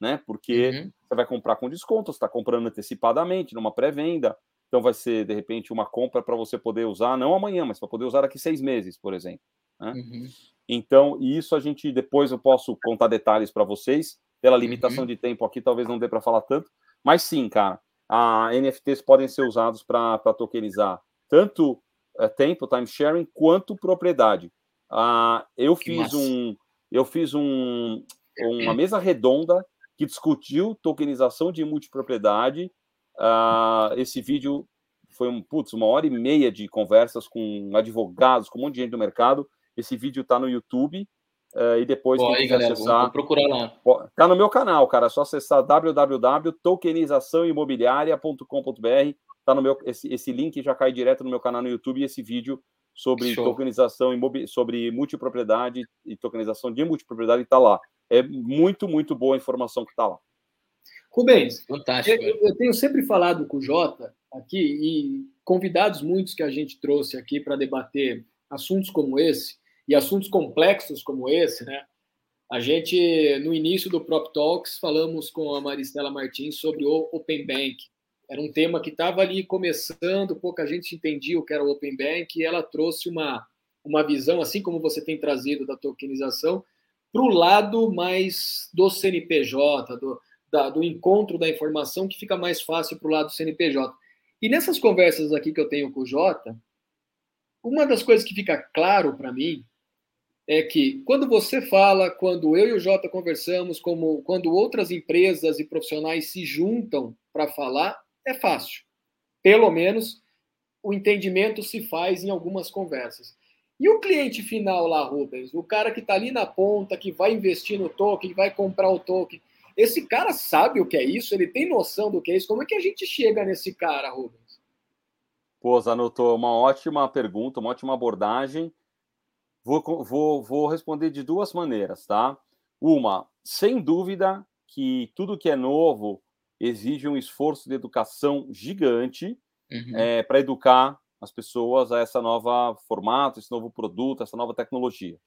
né? Porque uhum. você vai comprar com desconto, você está comprando antecipadamente, numa pré-venda. Então vai ser, de repente, uma compra para você poder usar, não amanhã, mas para poder usar daqui seis meses, por exemplo. Né? Uhum. Então, isso a gente depois eu posso contar detalhes para vocês. Pela limitação uhum. de tempo aqui, talvez não dê para falar tanto. Mas sim, cara, a NFTs podem ser usados para tokenizar tanto é, tempo, time sharing, quanto propriedade. uh, eu fiz um eu fiz um, uma mesa redonda que discutiu tokenização de multipropriedade. Uh, esse vídeo foi um, putz, uma hora e meia de conversas com advogados, com um monte de gente do mercado. Esse vídeo está no YouTube. Uh, e depois Pô, aí, galera, acessar, vou procurar lá. Tá no meu canal, cara. É só acessar www.tokenizaçãoimobiliaria.com.br. Tá no meu esse, esse link já cai direto no meu canal no YouTube e esse vídeo sobre Show. tokenização sobre multipropriedade e tokenização de multipropriedade está lá. É muito, muito boa a informação que está lá. Rubens, Fantástico, eu, eu, tenho sempre falado com o Jota aqui e convidados muitos que a gente trouxe aqui para debater assuntos como esse e assuntos complexos como esse, né? A gente, no início do Prop Talks, falamos com a Maristela Martins sobre o Open Bank. Era um tema que estava ali começando, pouca gente entendia o que era o Open Bank, e ela trouxe uma, uma visão, assim como você tem trazido da tokenização, para o lado mais do CNPJ, do, da, do encontro da informação, que fica mais fácil para o lado do CNPJ. E nessas conversas aqui que eu tenho com o Jota, uma das coisas que fica claro para mim é que quando você fala, quando eu e o Jota conversamos, como quando outras empresas e profissionais se juntam para falar, é fácil. Pelo menos o entendimento se faz em algumas conversas. E o cliente final lá, Rubens, o cara que está ali na ponta, que vai investir no token, que vai comprar o token, esse cara sabe o que é isso? Ele tem noção do que é isso? Como é que a gente chega nesse cara, Rubens? Pô, Zanotto, uma ótima pergunta, uma ótima abordagem. Vou, vou, vou responder de duas maneiras, tá? Uma, sem dúvida que tudo que é novo exige um esforço de educação gigante uhum. é, para educar as pessoas a essa nova formato, esse novo produto, essa nova tecnologia.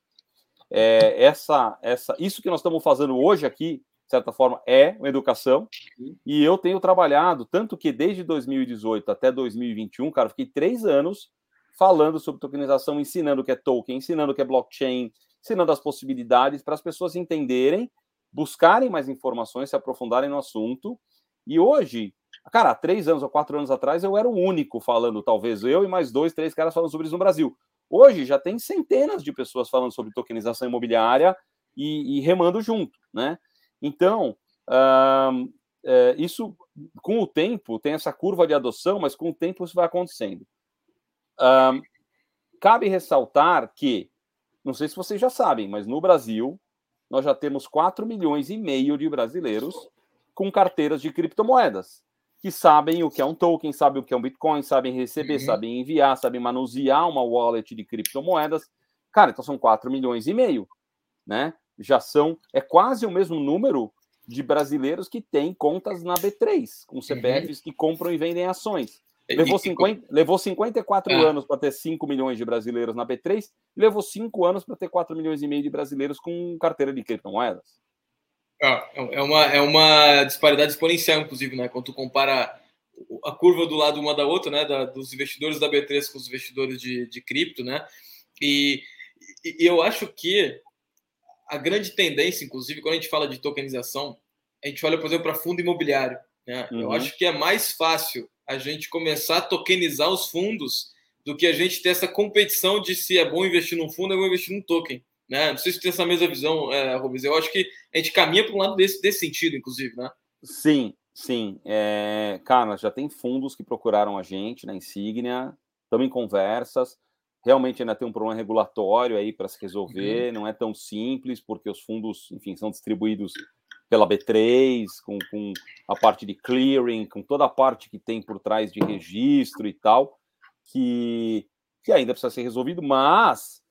É, essa, essa, isso que nós estamos fazendo hoje aqui de certa forma, é uma educação. E eu tenho trabalhado, tanto que desde 2018 até 2021, cara, fiquei três anos falando sobre tokenização, ensinando o que é token, ensinando o que é blockchain, ensinando as possibilidades para as pessoas entenderem, buscarem mais informações, se aprofundarem no assunto. E hoje, cara, há três anos ou quatro anos atrás, eu era o único falando, talvez eu e mais dois, três caras falando sobre isso no Brasil. Hoje já tem centenas de pessoas falando sobre tokenização imobiliária e, e remando junto, né? Então, é, isso, com o tempo, tem essa curva de adoção, mas com o tempo isso vai acontecendo. Uh, cabe ressaltar que, não sei se vocês já sabem, mas no Brasil, nós já temos 4 milhões e meio de brasileiros com carteiras de criptomoedas, que sabem o que é um token, sabem o que é um Bitcoin, sabem receber, uhum. sabem enviar, sabem manusear uma wallet de criptomoedas. Cara, então são 4 milhões e meio, né? já são, é quase o mesmo número de brasileiros que têm contas na B3, com CPFs uhum. que compram e vendem ações. Levou, 50, levou 54 ah. anos para ter 5 milhões de brasileiros na B3, levou 5 anos para ter 4 milhões e meio de brasileiros com carteira de criptomoedas. Ah, é, uma, é uma disparidade exponencial, inclusive, né? Quando tu compara a curva do lado uma da outra, né? Da, dos investidores da B3 com os investidores de, de cripto, né? E, e eu acho que a grande tendência, inclusive, quando a gente fala de tokenização, a gente olha, por exemplo, para fundo imobiliário. Né? Uhum. Eu acho que é mais fácil a gente começar a tokenizar os fundos do que a gente ter essa competição de se é bom investir num fundo ou é bom investir num token. Né? Não sei se tem essa mesma visão, é, Rubens. Eu acho que a gente caminha para um lado desse, desse sentido, inclusive, né? Sim, sim. É, cara, já tem fundos que procuraram a gente na Insígnia, estamos em conversas realmente ainda tem um problema regulatório aí para se resolver, uhum. não é tão simples, porque os fundos, enfim, são distribuídos pela B3, com, com a parte de clearing, com toda a parte que tem por trás de registro e tal, que, que ainda precisa ser resolvido, mas,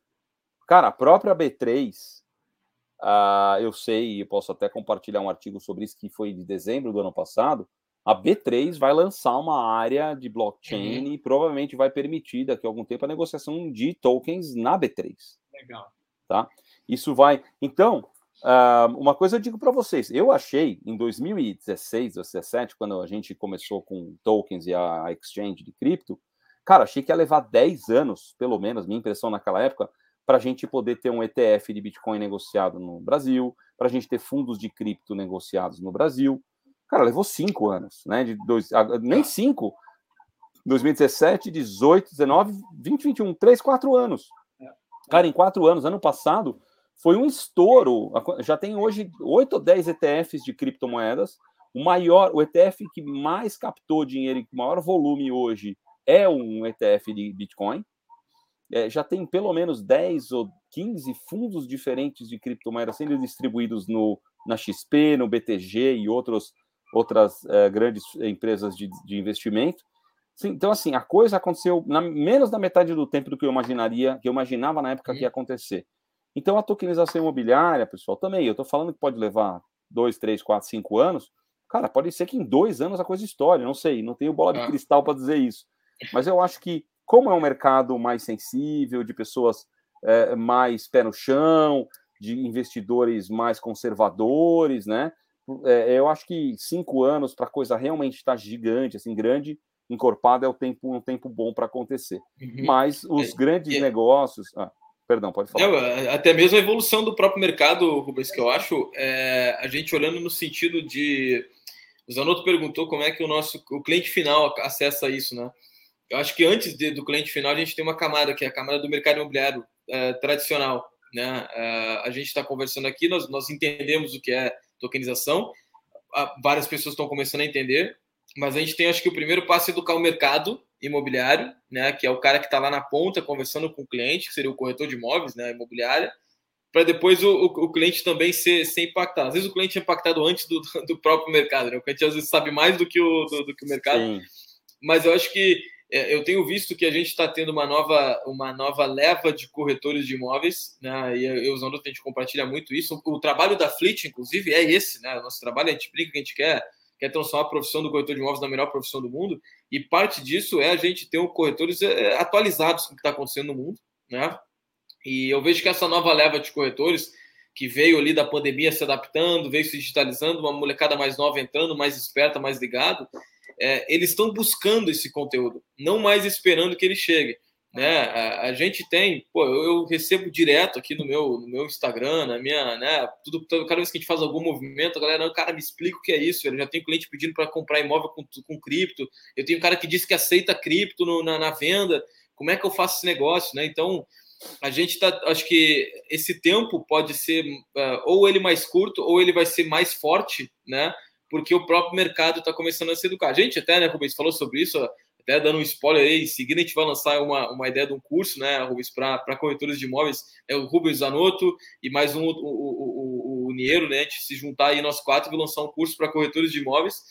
cara, a própria B3, uh, ah, eu sei, e posso até compartilhar um artigo sobre isso que foi de dezembro do ano passado, a B3 vai lançar uma área de blockchain uhum. e provavelmente vai permitir daqui a algum tempo a negociação de tokens na B3. Legal. Tá? Isso vai. Então, uh, uma coisa eu digo para vocês: eu achei em 2016, 2017, quando a gente começou com tokens e a exchange de cripto, cara, achei que ia levar 10 anos, pelo menos, minha impressão naquela época, para a gente poder ter um ETF de Bitcoin negociado no Brasil, para a gente ter fundos de cripto negociados no Brasil. Cara, levou cinco anos, né? De dois, nem cinco. 2017, 18, 19, 20, 21, três, quatro anos. Cara, em quatro anos, ano passado, foi um estouro. Já tem hoje oito ou dez ETFs de criptomoedas. O maior, o ETF que mais captou dinheiro e com maior volume hoje é um ETF de Bitcoin. É, já tem pelo menos 10 ou 15 fundos diferentes de criptomoedas sendo distribuídos no, na XP, no BTG e outros, outras é, grandes empresas de, de investimento. Sim, então, assim, a coisa aconteceu na, menos da metade do tempo do que eu imaginaria, que eu imaginava na época que ia acontecer. Então, a tokenização imobiliária, pessoal, também, eu estou falando que pode levar dois, três, quatro, cinco anos. Cara, pode ser que em dois anos a coisa estoure, não sei, não tenho bola de ah. cristal para dizer isso. Mas eu acho que, como é um mercado mais sensível, de pessoas é, mais pé no chão, de investidores mais conservadores, né? É, eu acho que cinco anos para a coisa realmente estar tá gigante, assim, grande, encorpada é o tempo, um tempo bom para acontecer. Uhum. Mas os é, grandes é, negócios. Ah, perdão, pode falar. até mesmo a evolução do próprio mercado, Rubens, que eu acho, é, a gente olhando no sentido de. O Zanotto perguntou como é que o nosso o cliente final acessa isso, né? Eu acho que antes de, do cliente final a gente tem uma camada que é a camada do mercado imobiliário é, tradicional, né? É, a gente está conversando aqui, nós, nós entendemos o que é tokenização, várias pessoas estão começando a entender, mas a gente tem, acho que o primeiro passo é educar o mercado imobiliário, né, que é o cara que está lá na ponta conversando com o cliente, que seria o corretor de imóveis, né, imobiliária, para depois o, o, o, cliente também ser, ser impactado. Às vezes o cliente é impactado antes do, [LAUGHS] do próprio mercado, né? o cliente às vezes sabe mais do que o, do, do que o mercado, Sim. mas eu acho que é, eu tenho visto que a gente está tendo uma nova, uma nova leva de corretores de imóveis, né? E eu usando a gente compartilha muito isso. O, o trabalho da Fleet, inclusive, é esse, né? O nosso trabalho, a gente brinca que a gente quer quer transformar a profissão do corretor de imóveis na melhor profissão do mundo, e parte disso é a gente ter um corretores é, atualizados com o que está acontecendo no mundo, né? E eu vejo que essa nova leva de corretores que veio ali da pandemia se adaptando, veio se digitalizando, uma molecada mais nova entrando, mais esperta, mais ligado, é, eles estão buscando esse conteúdo, não mais esperando que ele chegue. Né? A, a, gente tem, pô, eu, eu, recebo direto aqui no meu, no meu Instagram, na minha, né? Tudo, cada vez que a gente faz algum movimento, a galera, cara, me explica o que é isso. Eu já tenho cliente pedindo para comprar imóvel com, com cripto. Eu tenho um cara que disse que aceita cripto no, na, na venda. Como é que eu faço esse negócio, né? Então, a gente está, acho que esse tempo pode ser uh, ou ele mais curto ou ele vai ser mais forte, né? Porque o próprio mercado está começando a se educar. A gente até, né, Rubens, falou sobre isso até dando um spoiler aí, em seguida a gente vai lançar uma, uma ideia de um curso, né, Rubens, para corretores de imóveis, é o Rubens Zanotto e mais um, o, o, o, o Niero, né, a gente se juntar aí nós quatro e lançar um curso para corretores de imóveis.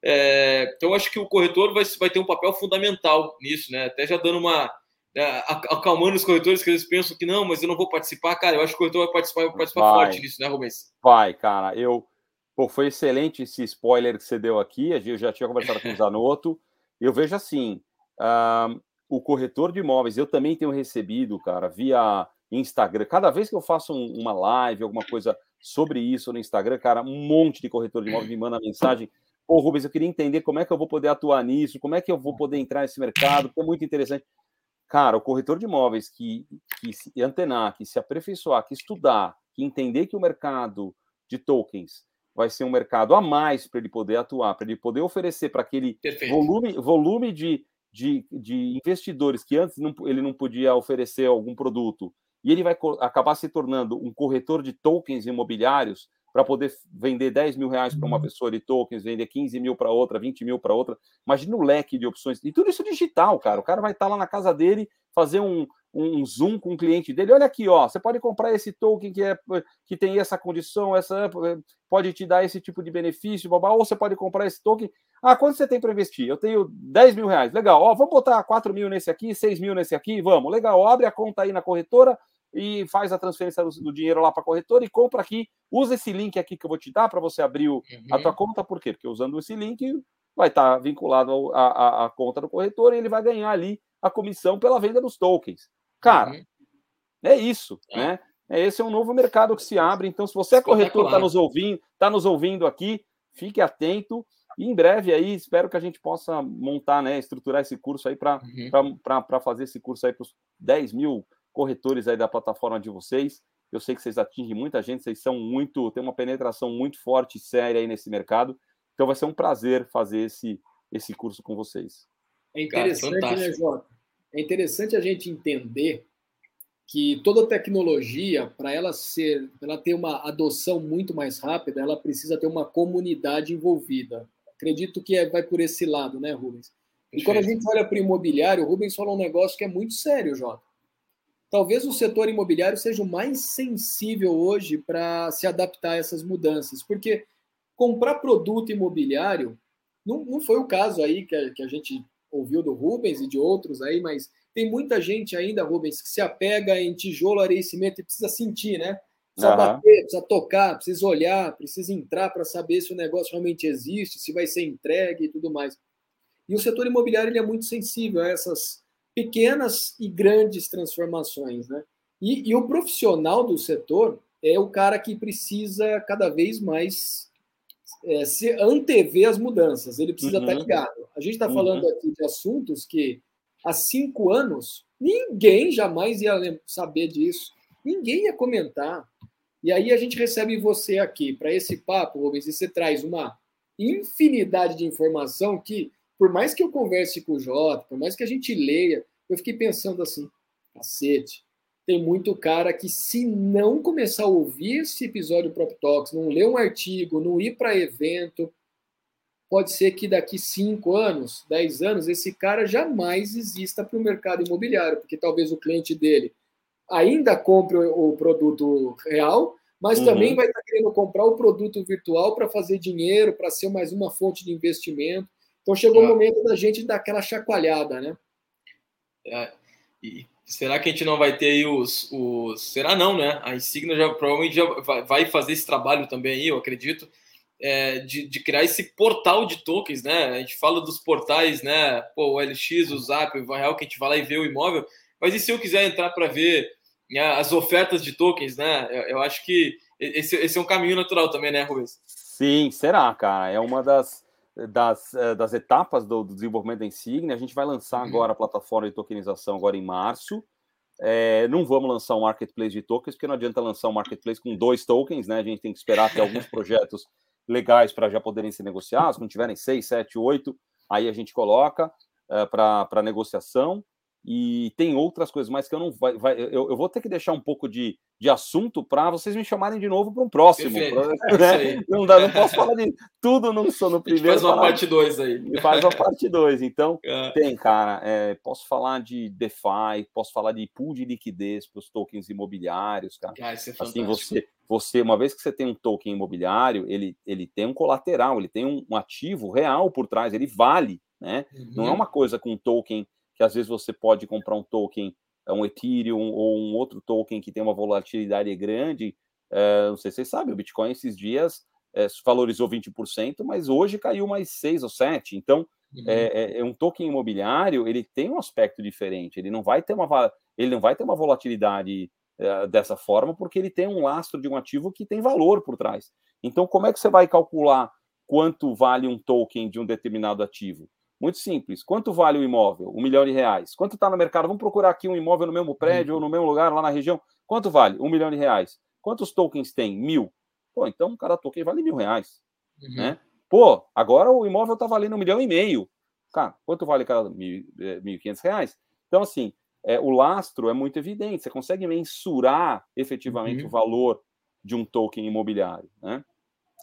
É, então, acho que o corretor vai, vai ter um papel fundamental nisso, né, até já dando uma, é, acalmando os corretores que eles pensam que não, mas eu não vou participar, cara, eu acho que o corretor vai participar, vai participar vai, forte nisso, né, Rubens? Vai, cara, eu... Pô, foi excelente esse spoiler que você deu aqui, eu já tinha conversado com o Zanotto, eu vejo assim, uh, o corretor de imóveis, eu também tenho recebido, cara, via Instagram. Cada vez que eu faço um, uma live, alguma coisa sobre isso no Instagram, cara, um monte de corretor de imóveis me manda mensagem. Ô, Rubens, eu queria entender como é que eu vou poder atuar nisso, como é que eu vou poder entrar nesse mercado, que é muito interessante. Cara, o corretor de imóveis que, que se antenar, que se aperfeiçoar, que estudar, que entender que o mercado de tokens vai ser um mercado a mais para ele poder atuar, para ele poder oferecer para aquele Perfeito. volume, volume de, de, de, investidores que antes não, ele não podia oferecer algum produto, e ele vai acabar se tornando um corretor de tokens imobiliários para poder vender 10 mil reais para uma uhum. pessoa de tokens, vender 15 mil para outra, 20 mil para outra. Imagina o leque de opções. E tudo isso digital, cara. O cara vai estar tá lá na casa dele, fazer um, um Zoom com o cliente dele. Olha aqui, ó, você pode comprar esse token que, é, que tem essa condição, essa pode te dar esse tipo de benefício, babá, ou você pode comprar esse token. Ah, quanto você tem para investir? Eu tenho 10 mil reais. Legal, ó, vamos botar 4 mil nesse aqui, 6 mil nesse aqui, vamos. Legal, abre a conta aí na corretora e faz a transferência do, dinheiro lá para a corretora e compra aqui. Usa esse link aqui que eu vou te dar para você abrir o, uhum. a tua conta. Por quê? Porque usando esse link vai estar tá vinculado à conta do corretor e ele vai ganhar ali a comissão pela venda dos tokens. Cara, uhum. é isso, é. né? É, esse é um novo mercado que se abre. Então, se você é corretor, está nos ouvindo, está nos ouvindo aqui, fique atento. E em breve aí, espero que a gente possa montar, né, estruturar esse curso aí para uhum. fazer esse curso aí para os 10 mil corretores aí da plataforma de vocês. Eu sei que vocês atingem muita gente, vocês são muito, tem uma penetração muito forte e séria aí nesse mercado. Então vai ser um prazer fazer esse, esse curso com vocês. É interessante, Cara, né, Jota? É interessante a gente entender que toda tecnologia, para ela ser, ela ter uma adoção muito mais rápida, ela precisa ter uma comunidade envolvida. Acredito que é, vai por esse lado, né, Rubens? E quando a gente olha para o imobiliário, o Rubens falou um negócio que é muito sério, Jota. Talvez o setor imobiliário seja o mais sensível hoje para se adaptar a essas mudanças, porque comprar produto imobiliário não, não foi o caso aí que a, que a gente ouviu do Rubens e de outros aí, mas tem muita gente ainda, Rubens, que se apega em tijolo, areia e cimento e precisa sentir, né? Precisa uhum. bater, precisa tocar, precisa olhar, precisa entrar para saber se o negócio realmente existe, se vai ser entregue e tudo mais. E o setor imobiliário ele é muito sensível a essas pequenas e grandes transformações, né? E, e o profissional do setor é o cara que precisa cada vez mais é, se antever as mudanças, ele precisa uhum. estar ligado. A gente está falando uhum. aqui de assuntos que há cinco anos ninguém jamais ia saber disso, ninguém ia comentar. E aí a gente recebe você aqui para esse papo, Rubens, e você traz uma infinidade de informação que, por mais que eu converse com o Jota, por mais que a gente leia, eu fiquei pensando assim, cacete, tem muito cara que, se não começar a ouvir esse episódio Prop Talks, não ler um artigo, não ir para evento, pode ser que daqui 5 anos, 10 anos, esse cara jamais exista para o mercado imobiliário, porque talvez o cliente dele ainda compre o produto real, mas uhum. também vai estar querendo comprar o produto virtual para fazer dinheiro, para ser mais uma fonte de investimento. Então chegou o momento da gente dar aquela chacoalhada, né? É, e será que a gente não vai ter aí os, os. Será não, né? A Insignia já provavelmente já vai fazer esse trabalho também aí, eu acredito, é, de, de, criar esse portal de tokens, né? A gente fala dos portais, né? Pô, o LX, o Zap, o Real, que a gente vai lá e vê o imóvel. Mas e se eu quiser entrar para ver né, as ofertas de tokens, né? Eu, eu acho que esse, esse, é um caminho natural também, né, Rubens? Sim, será, cara. É uma das das, eh, das etapas do, do desenvolvimento da Insignia. A gente vai lançar uhum. agora a plataforma de tokenização agora em março. É, não vamos lançar um marketplace de tokens, porque não adianta lançar um marketplace com dois tokens, né? A gente tem que esperar ter alguns projetos legais para já poderem ser negociados. Quando tiverem seis, sete, oito, aí a gente coloca é, para negociação. E tem outras coisas mais que eu não vai, vai eu, eu, vou ter que deixar um pouco de, de assunto para vocês me chamarem de novo para um próximo. Pra, [LAUGHS] né? não, dá, não posso falar de tudo não sou no primeiro. Faz uma parte 2 aí. Faz uma parte 2. Então, [LAUGHS] é. tem, cara. É, posso falar de DeFi, posso falar de pool de liquidez para os tokens imobiliários, cara. Ah, é assim, você, você, uma vez que você tem um token imobiliário, ele, ele tem um colateral, ele tem um, um ativo real por trás, ele vale. Né? Uhum. Não é uma coisa com um token que às vezes você pode comprar um token, é um Ethereum ou um outro token que tem uma volatilidade grande. É, não sei se vocês sabem, o Bitcoin esses dias é, valorizou 20%, mas hoje caiu mais 6 ou 7. Então, uhum. é, é, um token imobiliário, ele tem um aspecto diferente, ele não vai ter uma, ele não vai ter uma volatilidade dessa forma, porque ele tem um lastro de um ativo que tem valor por trás. Então, como é que você vai calcular quanto vale um token de um determinado ativo? Muito simples. Quanto vale o imóvel? Um milhão de reais. Quanto está no mercado? Vamos procurar aqui um imóvel no mesmo prédio ou no mesmo lugar, lá na região. Quanto vale? Um milhão de reais. Quantos tokens tem? Mil. Pô, então cada token vale mil reais. Uhum. Né? Pô, agora o imóvel está valendo um milhão e meio. Cara, quanto vale cada mil é, e quinhentos reais? Então, assim, é, o lastro é muito evidente. Você consegue mensurar efetivamente uhum. o valor de um token imobiliário. Né?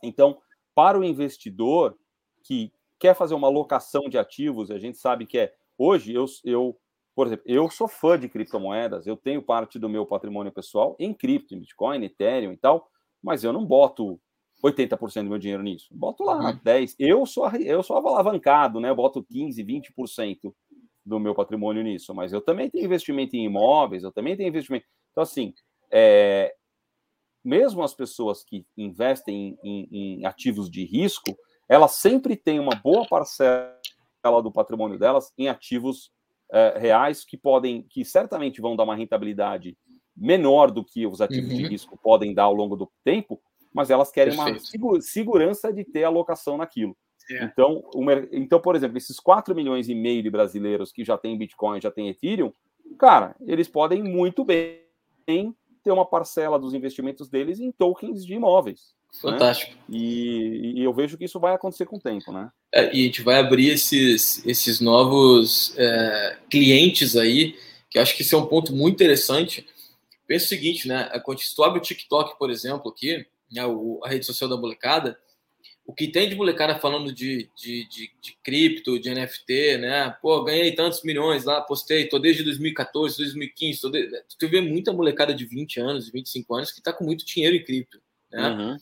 Então, para o investidor que quer fazer uma locação de ativos, a gente sabe que é. Hoje, eu, eu, por exemplo, eu sou fã de criptomoedas, eu tenho parte do meu patrimônio pessoal em cripto, em Bitcoin, Ethereum e tal, mas eu não boto 80% do meu dinheiro nisso. Boto lá uhum. 10%. Eu sou, eu sou alavancado, né? Eu boto 15%, 20% do meu patrimônio nisso, mas eu também tenho investimento em imóveis, eu também tenho investimento. Então, assim, é, mesmo as pessoas que investem em, em, em ativos de risco, elas sempre têm uma boa parcela do patrimônio delas em ativos é, reais que podem, que certamente vão dar uma rentabilidade menor do que os ativos uhum. de risco podem dar ao longo do tempo, mas elas querem Perfeito. uma segurança de ter alocação naquilo. É. Então, uma, então, por exemplo, esses 4 milhões e meio de brasileiros que já têm Bitcoin, já têm Ethereum, cara, eles podem muito bem ter uma parcela dos investimentos deles em tokens de imóveis. Né? Fantástico. Né? E, e, eu vejo que isso vai acontecer com o tempo, né? É, e a gente vai abrir esses, esses novos é, clientes aí, que acho que isso é um ponto muito interessante. pensa o seguinte, né? Quando tu abre o TikTok, por exemplo, aqui, né, o, a rede social da molecada, o que tem de molecada falando de, de, de, de, cripto, de NFT, né? Pô, ganhei tantos milhões lá, postei, tô desde 2014, 2015, tô de... tu vê muita molecada de 20 anos, 25 anos que tá com muito dinheiro em cripto, né? Uhum.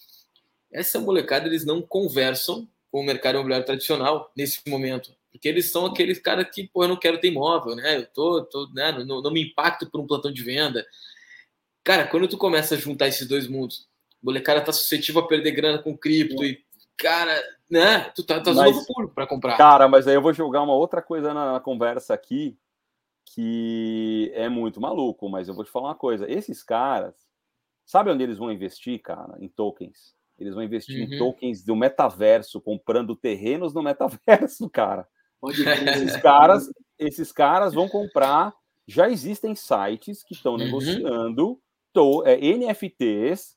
Essa molecada, eles não conversam com o mercado imobiliário tradicional nesse momento, porque eles são aqueles caras que, pô, eu não quero ter imóvel, né? Eu tô, tô né? não, não me impacto por um plantão de venda. Cara, quando tu começa a juntar esses dois mundos, o molecada tá suscetível a perder grana com cripto e cara, né? Tu tá, tá mas, novo público para comprar. Cara, mas aí eu vou jogar uma outra coisa na conversa aqui que é muito maluco, mas eu vou te falar uma coisa. Esses caras, sabe onde eles vão investir, cara? Em tokens. Eles vão investir uhum. em tokens do metaverso, comprando terrenos no metaverso, cara. esses caras, esses caras vão comprar. Já existem sites que estão uhum. negociando to, é, NFTs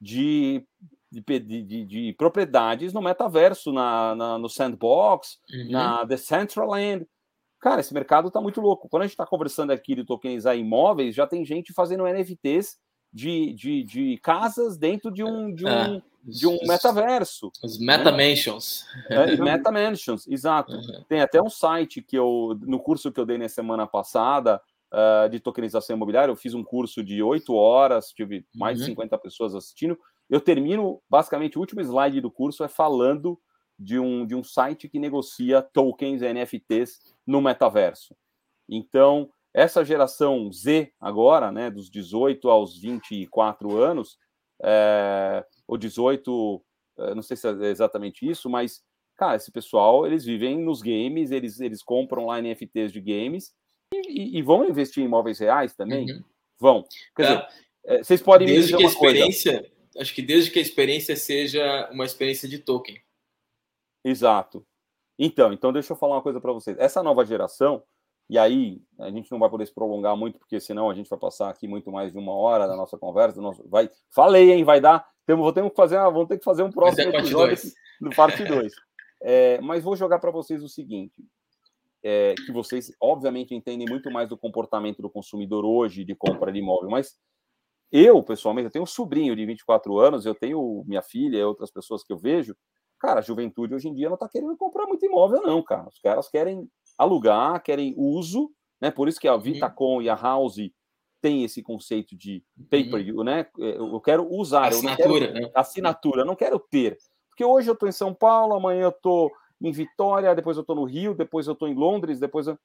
de de, de, de, propriedades no metaverso, na, na no Sandbox, uhum. na Decentraland. Cara, esse mercado está muito louco. Quando a gente está conversando aqui de tokenizar imóveis, já tem gente fazendo NFTs de, de, de casas dentro de um, de um, é, de um metaverso. Os metamansions. Né? É, metamansions, exato. Uhum. Tem até um site que eu, no curso que eu dei na semana passada, uh, de tokenização imobiliária, eu fiz um curso de oito horas, tive mais uhum. de 50 pessoas assistindo. Eu termino, basicamente, o último slide do curso é falando de um, de um site que negocia tokens NFTs no metaverso. Então, essa geração Z agora, né, dos 18 aos 24 anos, é, ou 18, é, não sei se é exatamente isso, mas, cara, esse pessoal, eles vivem nos games, eles, eles compram lá NFTs de games e, e vão investir em imóveis reais também? Uhum. Vão. Quer dizer, é, vocês podem Desde que a experiência... Coisa acho que desde que a experiência seja uma experiência de token. Exato. Então, então deixa eu falar uma coisa para vocês. Essa nova geração, e aí a gente não vai poder se prolongar muito, porque senão a gente vai passar aqui muito mais de uma hora da nossa conversa. Nosso... Vai... Falei, hein? Vai dar. Temos, vou ter que fazer, vamos ter que fazer um próximo é episódio no parte 2. [LAUGHS] É, mas vou jogar para vocês o seguinte: é, que vocês, obviamente, entendem muito mais do comportamento do consumidor hoje de compra de imóvel, mas eu, pessoalmente, eu tenho um sobrinho de 24 anos, eu tenho minha filha e outras pessoas que eu vejo. Cara, a juventude hoje em dia não está querendo comprar muito imóvel, não, cara. Os caras querem alugar, querem uso, né? Por isso que a. Vitacom uhum. e a House tem esse conceito de paper, uhum. né? Eu quero usar, assinatura, eu quero, né? assinatura, eu não quero ter. Porque hoje eu estou em São Paulo, amanhã eu estou em Vitória, depois eu estou no Rio, depois eu estou em Londres, depois eu...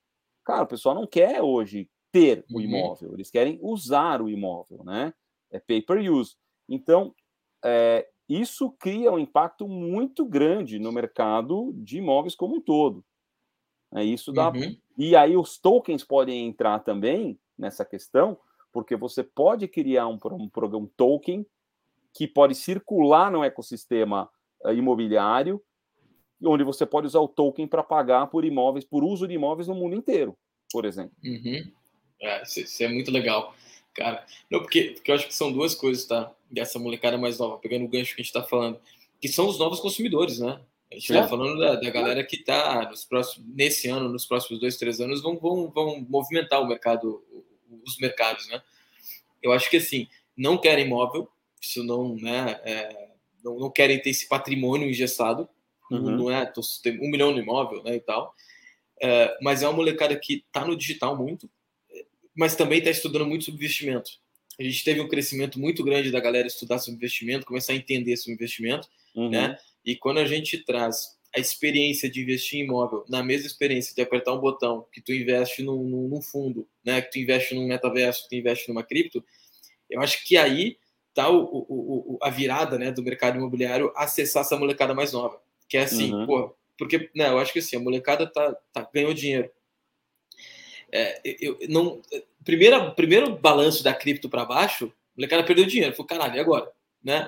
Cara, o pessoal não quer hoje ter o uhum. imóvel, eles querem usar o imóvel, né? É pay per use. Então, é, isso cria um impacto muito grande no mercado de imóveis como um todo. É, isso dá. Uhum. E aí os tokens podem entrar também nessa questão, porque você pode criar um, um programa um token que pode circular no ecossistema uh, imobiliário, onde você pode usar o token para pagar por imóveis, por uso de imóveis no mundo inteiro, por exemplo. Uhum. É, isso é muito legal, cara. Não, porque, porque eu acho que são duas coisas, tá? Dessa molecada mais nova, pegando o gancho que a gente está falando, que são os novos consumidores, né? A gente está falando da, da, galera que está nesse ano, nos próximos dois, três anos, vão, vão, vão movimentar o mercado, os mercados, né? Eu acho que assim, não querem imóvel, isso não, né? É, não, não, querem ter esse patrimônio engessado, uhum. não é? Tem um milhão no imóvel, né? E tal. É, mas é uma molecada que está no digital muito, mas também está estudando muito sobre investimento. A gente teve um crescimento muito grande da galera estudar sobre investimento, começar a entender sobre investimento, uhum. né? E quando a gente traz a experiência de investir em imóvel na mesma experiência de apertar um botão que tu investe num, num fundo, né? Que tu investe num metaverso, que tu investe numa cripto, eu acho que aí tá o, o, o, a virada, né, do mercado imobiliário acessar essa molecada mais nova, que é assim, uhum. pô, porque, né, eu acho que assim, a molecada tá, tá ganhou dinheiro, é, eu, não, primeira, primeiro balanço da cripto para baixo, o molecada perdeu dinheiro. Falei, caralho, e agora? Né?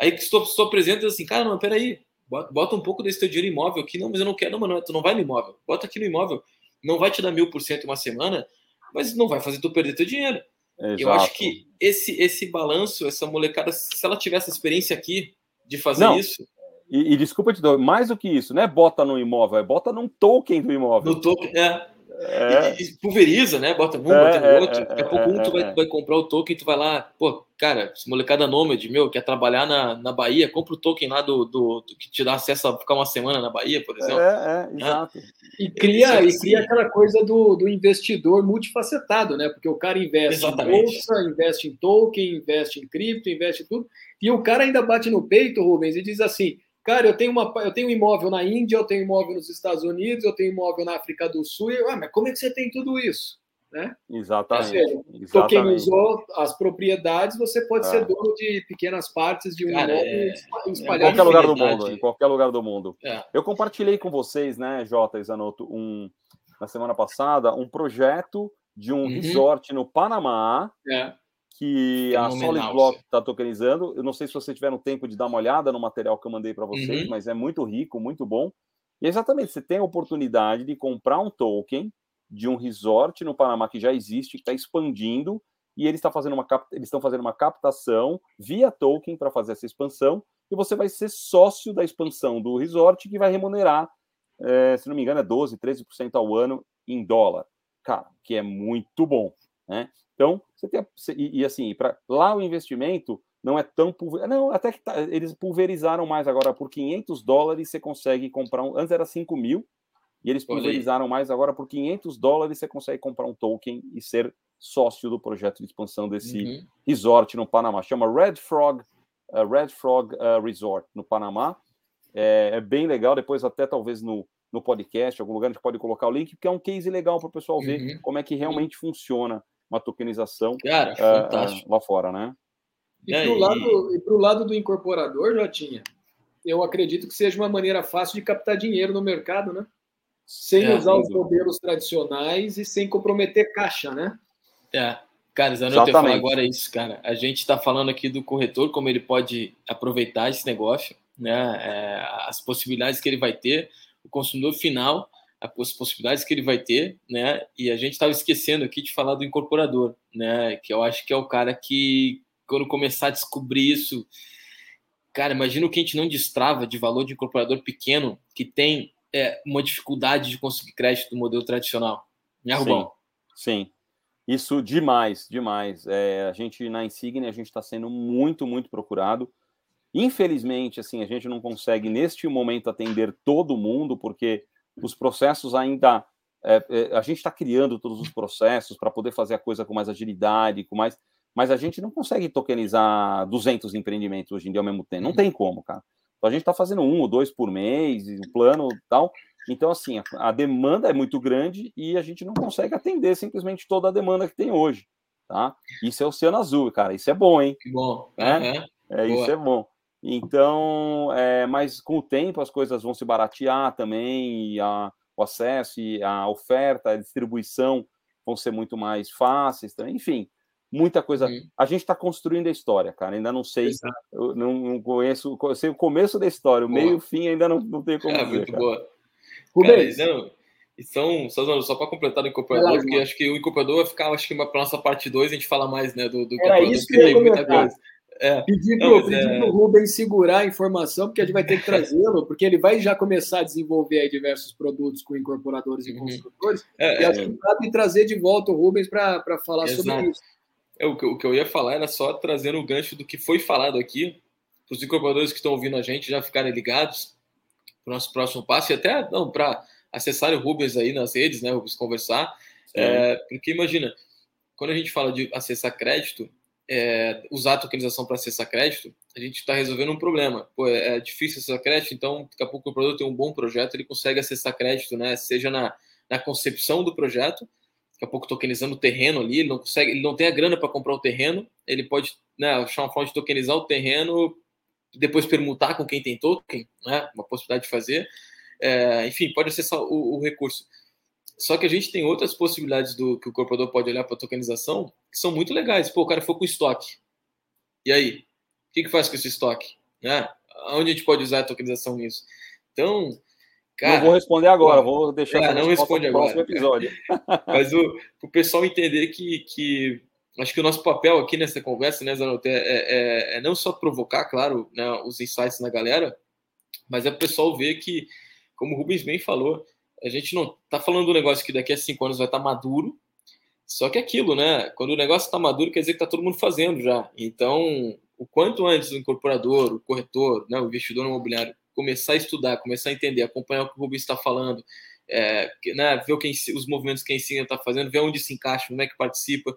Aí que estou, estou presente assim, cara, não, peraí, bota, bota um pouco desse teu dinheiro imóvel aqui. Não, mas eu não quero, não, mano, tu não vai no imóvel. Bota aqui no imóvel. Não vai te dar mil por cento em uma semana, mas não vai fazer tu perder teu dinheiro. Exato. Eu acho que esse, esse balanço, essa molecada, se ela tivesse experiência aqui de fazer não. isso. E, e desculpa te dar, mais do que isso, não é bota no imóvel, é bota num token do imóvel. No token, é. É. E, e, pulveriza, né? Bota um, é, bota no outro. Daqui a pouco um tu vai, vai comprar o token, tu vai lá, pô, cara, esse molecada nômade, meu, quer trabalhar na, na Bahia, compra o token lá do, do, do, que te dá acesso a ficar uma semana na Bahia, por exemplo. É, é, exato. E cria, e cria aquela coisa do, do investidor multifacetado, né? Porque o cara investe Exatamente. em bolsa, investe em token, investe em cripto, investe em tudo. E o cara ainda bate no peito, Rubens, e diz assim: Cara, eu tenho, uma, eu tenho um imóvel na Índia, eu tenho um imóvel nos Estados Unidos, eu tenho um imóvel na África do Sul. E, ah, mas como é que você tem tudo isso? Né? Exatamente. Seja, exatamente. Quem usou as propriedades, você pode é. ser dono de pequenas partes de um Cara, imóvel é... espalhado em qualquer lugar do mundo. Em qualquer lugar do mundo. É. Eu compartilhei com vocês, né, Jota e Zanotto, um, na semana passada, um projeto de um uhum. resort no Panamá. É que a Solid Block está tokenizando. Eu não sei se vocês tiveram tempo de dar uma olhada no material que eu mandei para vocês, uhum. mas é muito rico, muito bom. E é exatamente, você tem a oportunidade de comprar um token de um resort no Panamá que já existe, que está expandindo, e eles, tá fazendo uma eles estão fazendo uma captação via token para fazer essa expansão, e você vai ser sócio da expansão do resort, que vai remunerar, é, se não me engano, é 12%, 13% ao ano em dólar. Cara, que é muito bom. Né? Então, você tem. E, e assim, para lá o investimento não é tão pulverizado. Não, até que tá, eles pulverizaram mais agora. Por 500 dólares você consegue comprar um. Antes era 5 mil, e eles pulverizaram mais agora. Por 500 dólares você consegue comprar um token e ser sócio do projeto de expansão desse uhum. resort no Panamá. Chama Red Frog, uh, Red Frog uh, Resort no Panamá. É, é, bem legal. Depois, até talvez no, no podcast, algum lugar a gente pode colocar o link, porque é um case legal para o pessoal ver uhum. como é que realmente uhum. funciona uma tokenização Cara, uh, lá fora, né? E para o lado, lado do incorporador, Jotinha, eu acredito que seja uma maneira fácil de captar dinheiro no mercado, né? Sem é, usar os modelos tradicionais e sem comprometer caixa, né? É. Cara, eu não falar agora isso, cara. A gente está falando aqui do corretor, como ele pode aproveitar esse negócio, né? É, as possibilidades que ele vai ter, o consumidor final as possibilidades que ele vai ter, né? E a gente estava esquecendo aqui de falar do incorporador, né? Que eu acho que é o cara que, quando começar a descobrir isso, cara, imagina o que a gente não destrava de valor de incorporador pequeno que tem é, uma dificuldade de conseguir crédito do modelo tradicional. Né, Rubão? Sim, sim. Isso demais, demais. É, a gente na Insigne a gente está sendo muito, muito procurado. Infelizmente, assim, a gente não consegue neste momento atender todo mundo, porque os processos ainda. É, é, a gente está criando todos os processos para poder fazer a coisa com mais agilidade, com mais. Mas a gente não consegue tokenizar 200 empreendimentos hoje em dia ao mesmo tempo. Não tem como, cara. Então a gente está fazendo um ou dois por mês, o plano tal. Então, assim, a, demanda é muito grande e a gente não consegue atender simplesmente toda a demanda que tem hoje. Tá? Isso é Oceano Azul, cara. Isso é bom, hein? Que bom. É, é isso é bom. Então, é, mas com o tempo as coisas vão se baratear também, e a, o acesso e a oferta, a distribuição vão ser muito mais fáceis também. Enfim, muita coisa. Sim. A gente está construindo a história, cara. Ainda não sei, não, não, conheço, sei o começo da história, o boa. meio, o fim ainda não, não tenho como é, dizer. Muito cara. boa. Cara, não, e são, só, só para completar o incorporador, porque acho que o incorporador vai ficar, acho que para nossa parte 2 a gente fala mais né, do, do incorporador, isso que eu ia muita coisa. É. Pedir para o é... Rubens segurar a informação, porque a gente vai ter que [LAUGHS] trazê-lo, porque ele vai já começar a desenvolver diversos produtos com incorporadores e uhum. construtores. É, e acho é. que cabe trazer de volta o Rubens para falar Exato. sobre isso. É, o, que, o que eu ia falar era só trazendo o gancho do que foi falado aqui, para os incorporadores que estão ouvindo a gente já ficarem ligados para o nosso próximo passo, e até não para acessar o Rubens aí nas redes, né, Rubens, conversar. É, porque imagina, quando a gente fala de acessar crédito, é, usar a tokenização para acessar crédito, a gente está resolvendo um problema. Pô, é, é difícil acessar crédito, então daqui a pouco o produto tem um bom projeto, ele consegue acessar crédito, né? Seja na, na concepção do projeto, daqui a pouco tokenizando o terreno ali, ele não consegue, ele não tem a grana para comprar o terreno, ele pode né, achar uma forma de tokenizar o terreno, depois permutar com quem tem token, né? Uma possibilidade de fazer. É, enfim, pode acessar o, o recurso. Só que a gente tem outras possibilidades do que o corporador pode olhar para a tokenização que são muito legais. Pô, o cara foi com estoque. E aí? O que, que faz com esse estoque? Né? Onde a gente pode usar a tokenização nisso? Então, cara. Não vou responder agora, vou deixar é, não responde agora. próximo episódio. [LAUGHS] Mas o, o pessoal entender que, que acho que o nosso papel aqui nessa conversa, né, Zanote, é, é, é, não só provocar, claro, né, os insights na galera, mas é o pessoal ver que, como o Rubens bem falou, a gente não tá falando do negócio que daqui a cinco anos vai estar tá maduro, só que é aquilo, né? Quando o negócio está maduro, quer dizer que tá todo mundo fazendo já. Então, o quanto antes o incorporador, o corretor, né, o investidor imobiliário começar a estudar, começar a entender, acompanhar o que o Rubens está falando, é, né, ver o que os movimentos que a ensina está fazendo, ver onde se encaixa, como é que participa.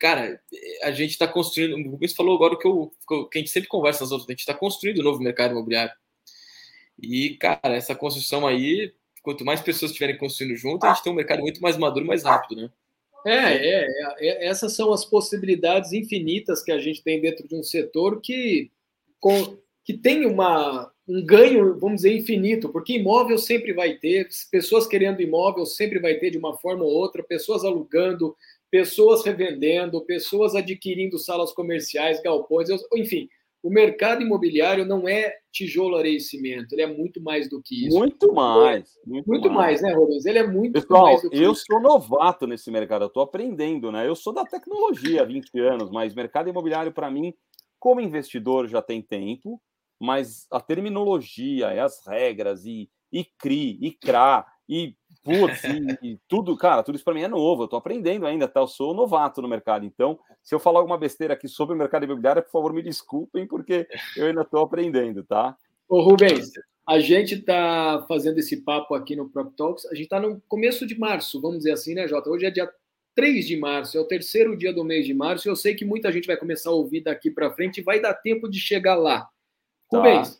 Cara, a gente está construindo. O Rubens falou agora o que, eu, que a gente sempre conversa nas outras, a gente está construindo um novo mercado imobiliário. E, cara, essa construção aí, quanto mais pessoas estiverem construindo junto, a gente tem um mercado muito mais maduro, mais rápido, né? É, é, é, essas são as possibilidades infinitas que a gente tem dentro de um setor que, com, que tem uma, um ganho, vamos dizer, infinito, porque imóvel sempre vai ter, pessoas querendo imóvel sempre vai ter de uma forma ou outra, pessoas alugando, pessoas revendendo, pessoas adquirindo salas comerciais, galpões, enfim, o mercado imobiliário não é tijolo, areia e cimento, ele é muito mais do que isso. Muito mais. Muito, muito mais. mais. né, Rubens? Ele é muito Pessoal, mais do que eu isso. sou novato nesse mercado, eu estou aprendendo, né? Eu sou da tecnologia há 20 anos, mas mercado imobiliário, para mim, como investidor, já tem tempo, mas a terminologia e as regras, e, e CRI, e CRA, e putz, e, e, tudo, cara, tudo isso para mim é novo, eu tô aprendendo ainda, tá? Eu sou novato no mercado, então, se eu falar alguma besteira aqui sobre o mercado imobiliário, por favor, me desculpem, porque eu ainda estou aprendendo, tá? Ô, Rubens, a gente está fazendo esse papo aqui no Prop Talks, a gente está no começo de março, vamos dizer assim, né, Jota? Hoje é dia 3 de março, é o terceiro dia do mês de março, e eu sei que muita gente vai começar a ouvir daqui para frente e vai dar tempo de chegar lá. Tá. Rubens,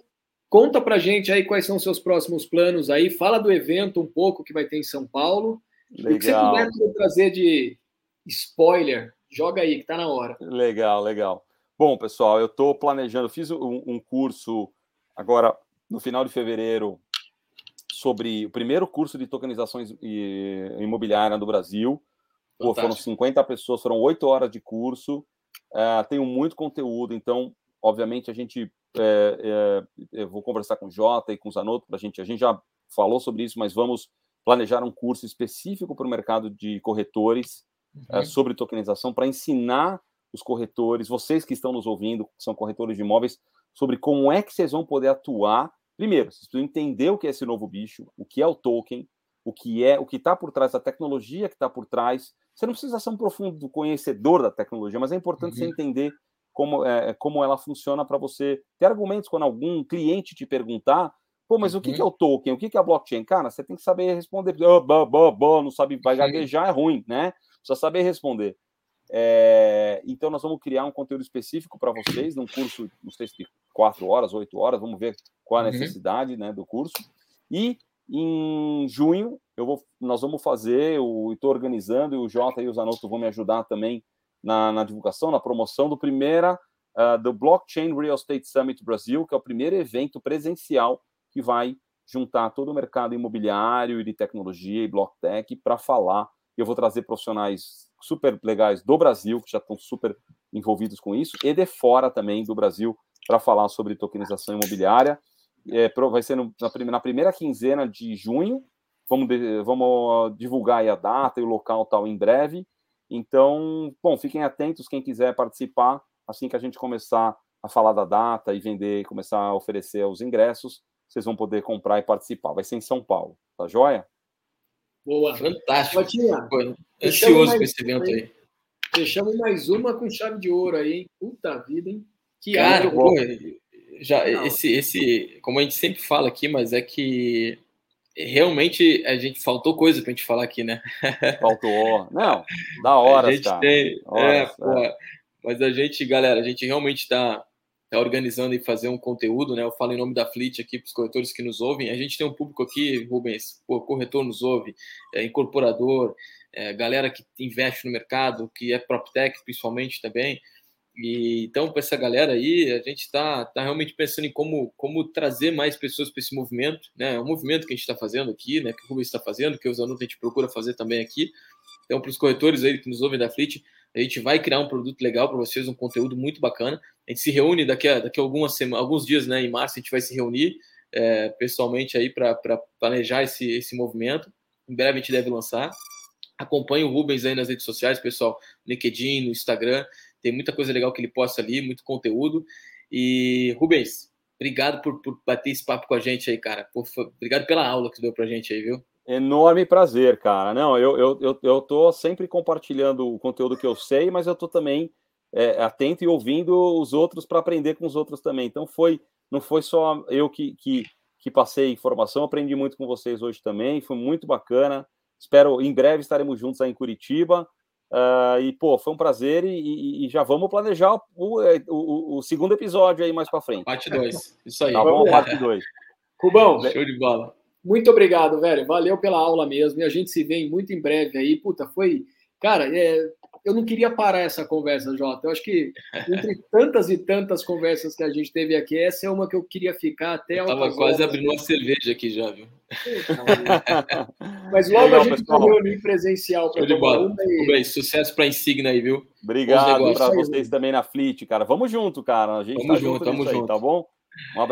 Conta pra gente aí quais são os seus próximos planos aí. Fala do evento um pouco que vai ter em São Paulo. Legal. O que você puder trazer de spoiler, joga aí, que tá na hora. Legal, legal. Bom, pessoal, eu estou planejando, fiz um, um, curso agora no final de fevereiro sobre o primeiro curso de tokenizações imobiliária do Brasil. Pô, foram 50 pessoas, foram 8 horas de curso. É, tenho muito conteúdo, então, obviamente, a gente é, é, eu vou conversar com o Jota e com o Zanotto para a gente. A gente já falou sobre isso, mas vamos planejar um curso específico para o mercado de corretores é, uhum. sobre tokenização para ensinar os corretores, vocês que estão nos ouvindo, que são corretores de imóveis, sobre como é que vocês vão poder atuar. Primeiro, vocês precisam entender o que é esse novo bicho, o que é o token, o que é, o que está por trás da tecnologia que está por trás. Você não precisa ser um profundo conhecedor da tecnologia, mas é importante uhum. você entender como, é, como ela funciona para você ter argumentos quando algum cliente te perguntar, pô, mas uhum. o que, que é o token? O que, que é a blockchain? Cara, você tem que saber responder. Oh, bo, bo, bo, não sabe, vai gaguejar, é ruim, né? Precisa saber responder. É, então, nós vamos criar um conteúdo específico para vocês, num curso, não sei se quatro horas, oito horas, vamos ver qual a uhum. necessidade uhum. né, do curso. E em junho, eu vou, nós vamos fazer, estou organizando, e o Jota e o Zanotto vão me ajudar também na, na divulgação, na promoção do primeira uh, do Blockchain Real Estate Summit Brasil, que é o primeiro evento presencial que vai juntar todo o mercado imobiliário e de tecnologia e BlockTech para falar. Eu vou trazer profissionais super legais do Brasil, que já estão super envolvidos com isso, e de fora também do Brasil, para falar sobre tokenização imobiliária. É, vai ser no, na, na, primeira quinzena de junho. Vamos, de, vamos divulgar a data e o local tal em breve. Então, bom, fiquem atentos quem quiser participar assim que a gente começar a falar da data e vender, começar a oferecer os ingressos, vocês vão poder comprar e participar. Vai ser em São Paulo, tá joia? Boa. Fantástico. Pô, ansioso com esse evento aí. Fechamos mais uma com chave de ouro aí, hein? Puta vida, hein? Que Cara, pô, já, esse, esse, como a gente sempre fala aqui, mas é que realmente a gente faltou coisa para a gente falar aqui, né? [LAUGHS] Faltou. Não, da hora, a gente cara. Tem, horas, é, é. mas a gente, galera, a gente realmente está tá organizando e fazer um conteúdo, né? Eu falo em nome da Fleet aqui para os corretores que nos ouvem. A gente tem um público aqui, Rubens, pô, corretor nos ouve, é, incorporador, é, galera que investe no mercado, que é PropTech principalmente também. E, então, para essa galera aí, a gente está tá realmente pensando em como, como trazer mais pessoas para esse movimento, né? É um movimento que a gente está fazendo aqui, né? Que o Rubens está fazendo, que os alunos a gente procura fazer também aqui. Então, para os corretores aí que nos ouvem da Fleet, a gente vai criar um produto legal para vocês, um conteúdo muito bacana. A gente se reúne daqui a, daqui a algumas semanas, alguns dias, né? Em março, a gente vai se reunir é, pessoalmente aí para planejar esse, esse movimento. Em breve a gente deve lançar. Acompanhe o Rubens aí nas redes sociais, pessoal, no LinkedIn, no Instagram. Tem muita coisa legal que ele posta ali, muito conteúdo. E, Rubens, obrigado por, por bater esse papo com a gente aí, cara. Por, obrigado pela aula que deu pra gente aí, viu? Enorme prazer, cara. Não, eu, eu, eu, eu tô sempre compartilhando o conteúdo que eu sei, mas eu tô também é, atento e ouvindo os outros para aprender com os outros também. Então foi, não foi só eu que, que, que passei informação, aprendi muito com vocês hoje também, foi muito bacana. Espero em breve estaremos juntos aí em Curitiba. Uh, e, pô, foi um prazer e, e, e já vamos planejar o, o, o, segundo episódio aí mais para frente. Parte 2. Isso aí. Tá bom, parte 2. Rubão. [LAUGHS] Show de bola. Muito obrigado, velho. Valeu pela aula mesmo. E a gente se vê muito em breve aí. Puta, foi. Cara, é... eu não queria parar essa conversa, Jota. Eu acho que entre tantas e tantas conversas que a gente teve aqui, essa é uma que eu queria ficar até. Eu tava quase abrindo uma cerveja aqui já, viu? Mas logo Legal, a gente vai reunir presencial para tomar uma e... Bem, sucesso para a Insignia aí, viu? Obrigado para vocês também na Fleet, cara. Vamos junto, cara. A gente tamo tá junto, tamo junto. Aí, tá bom? Um abraço.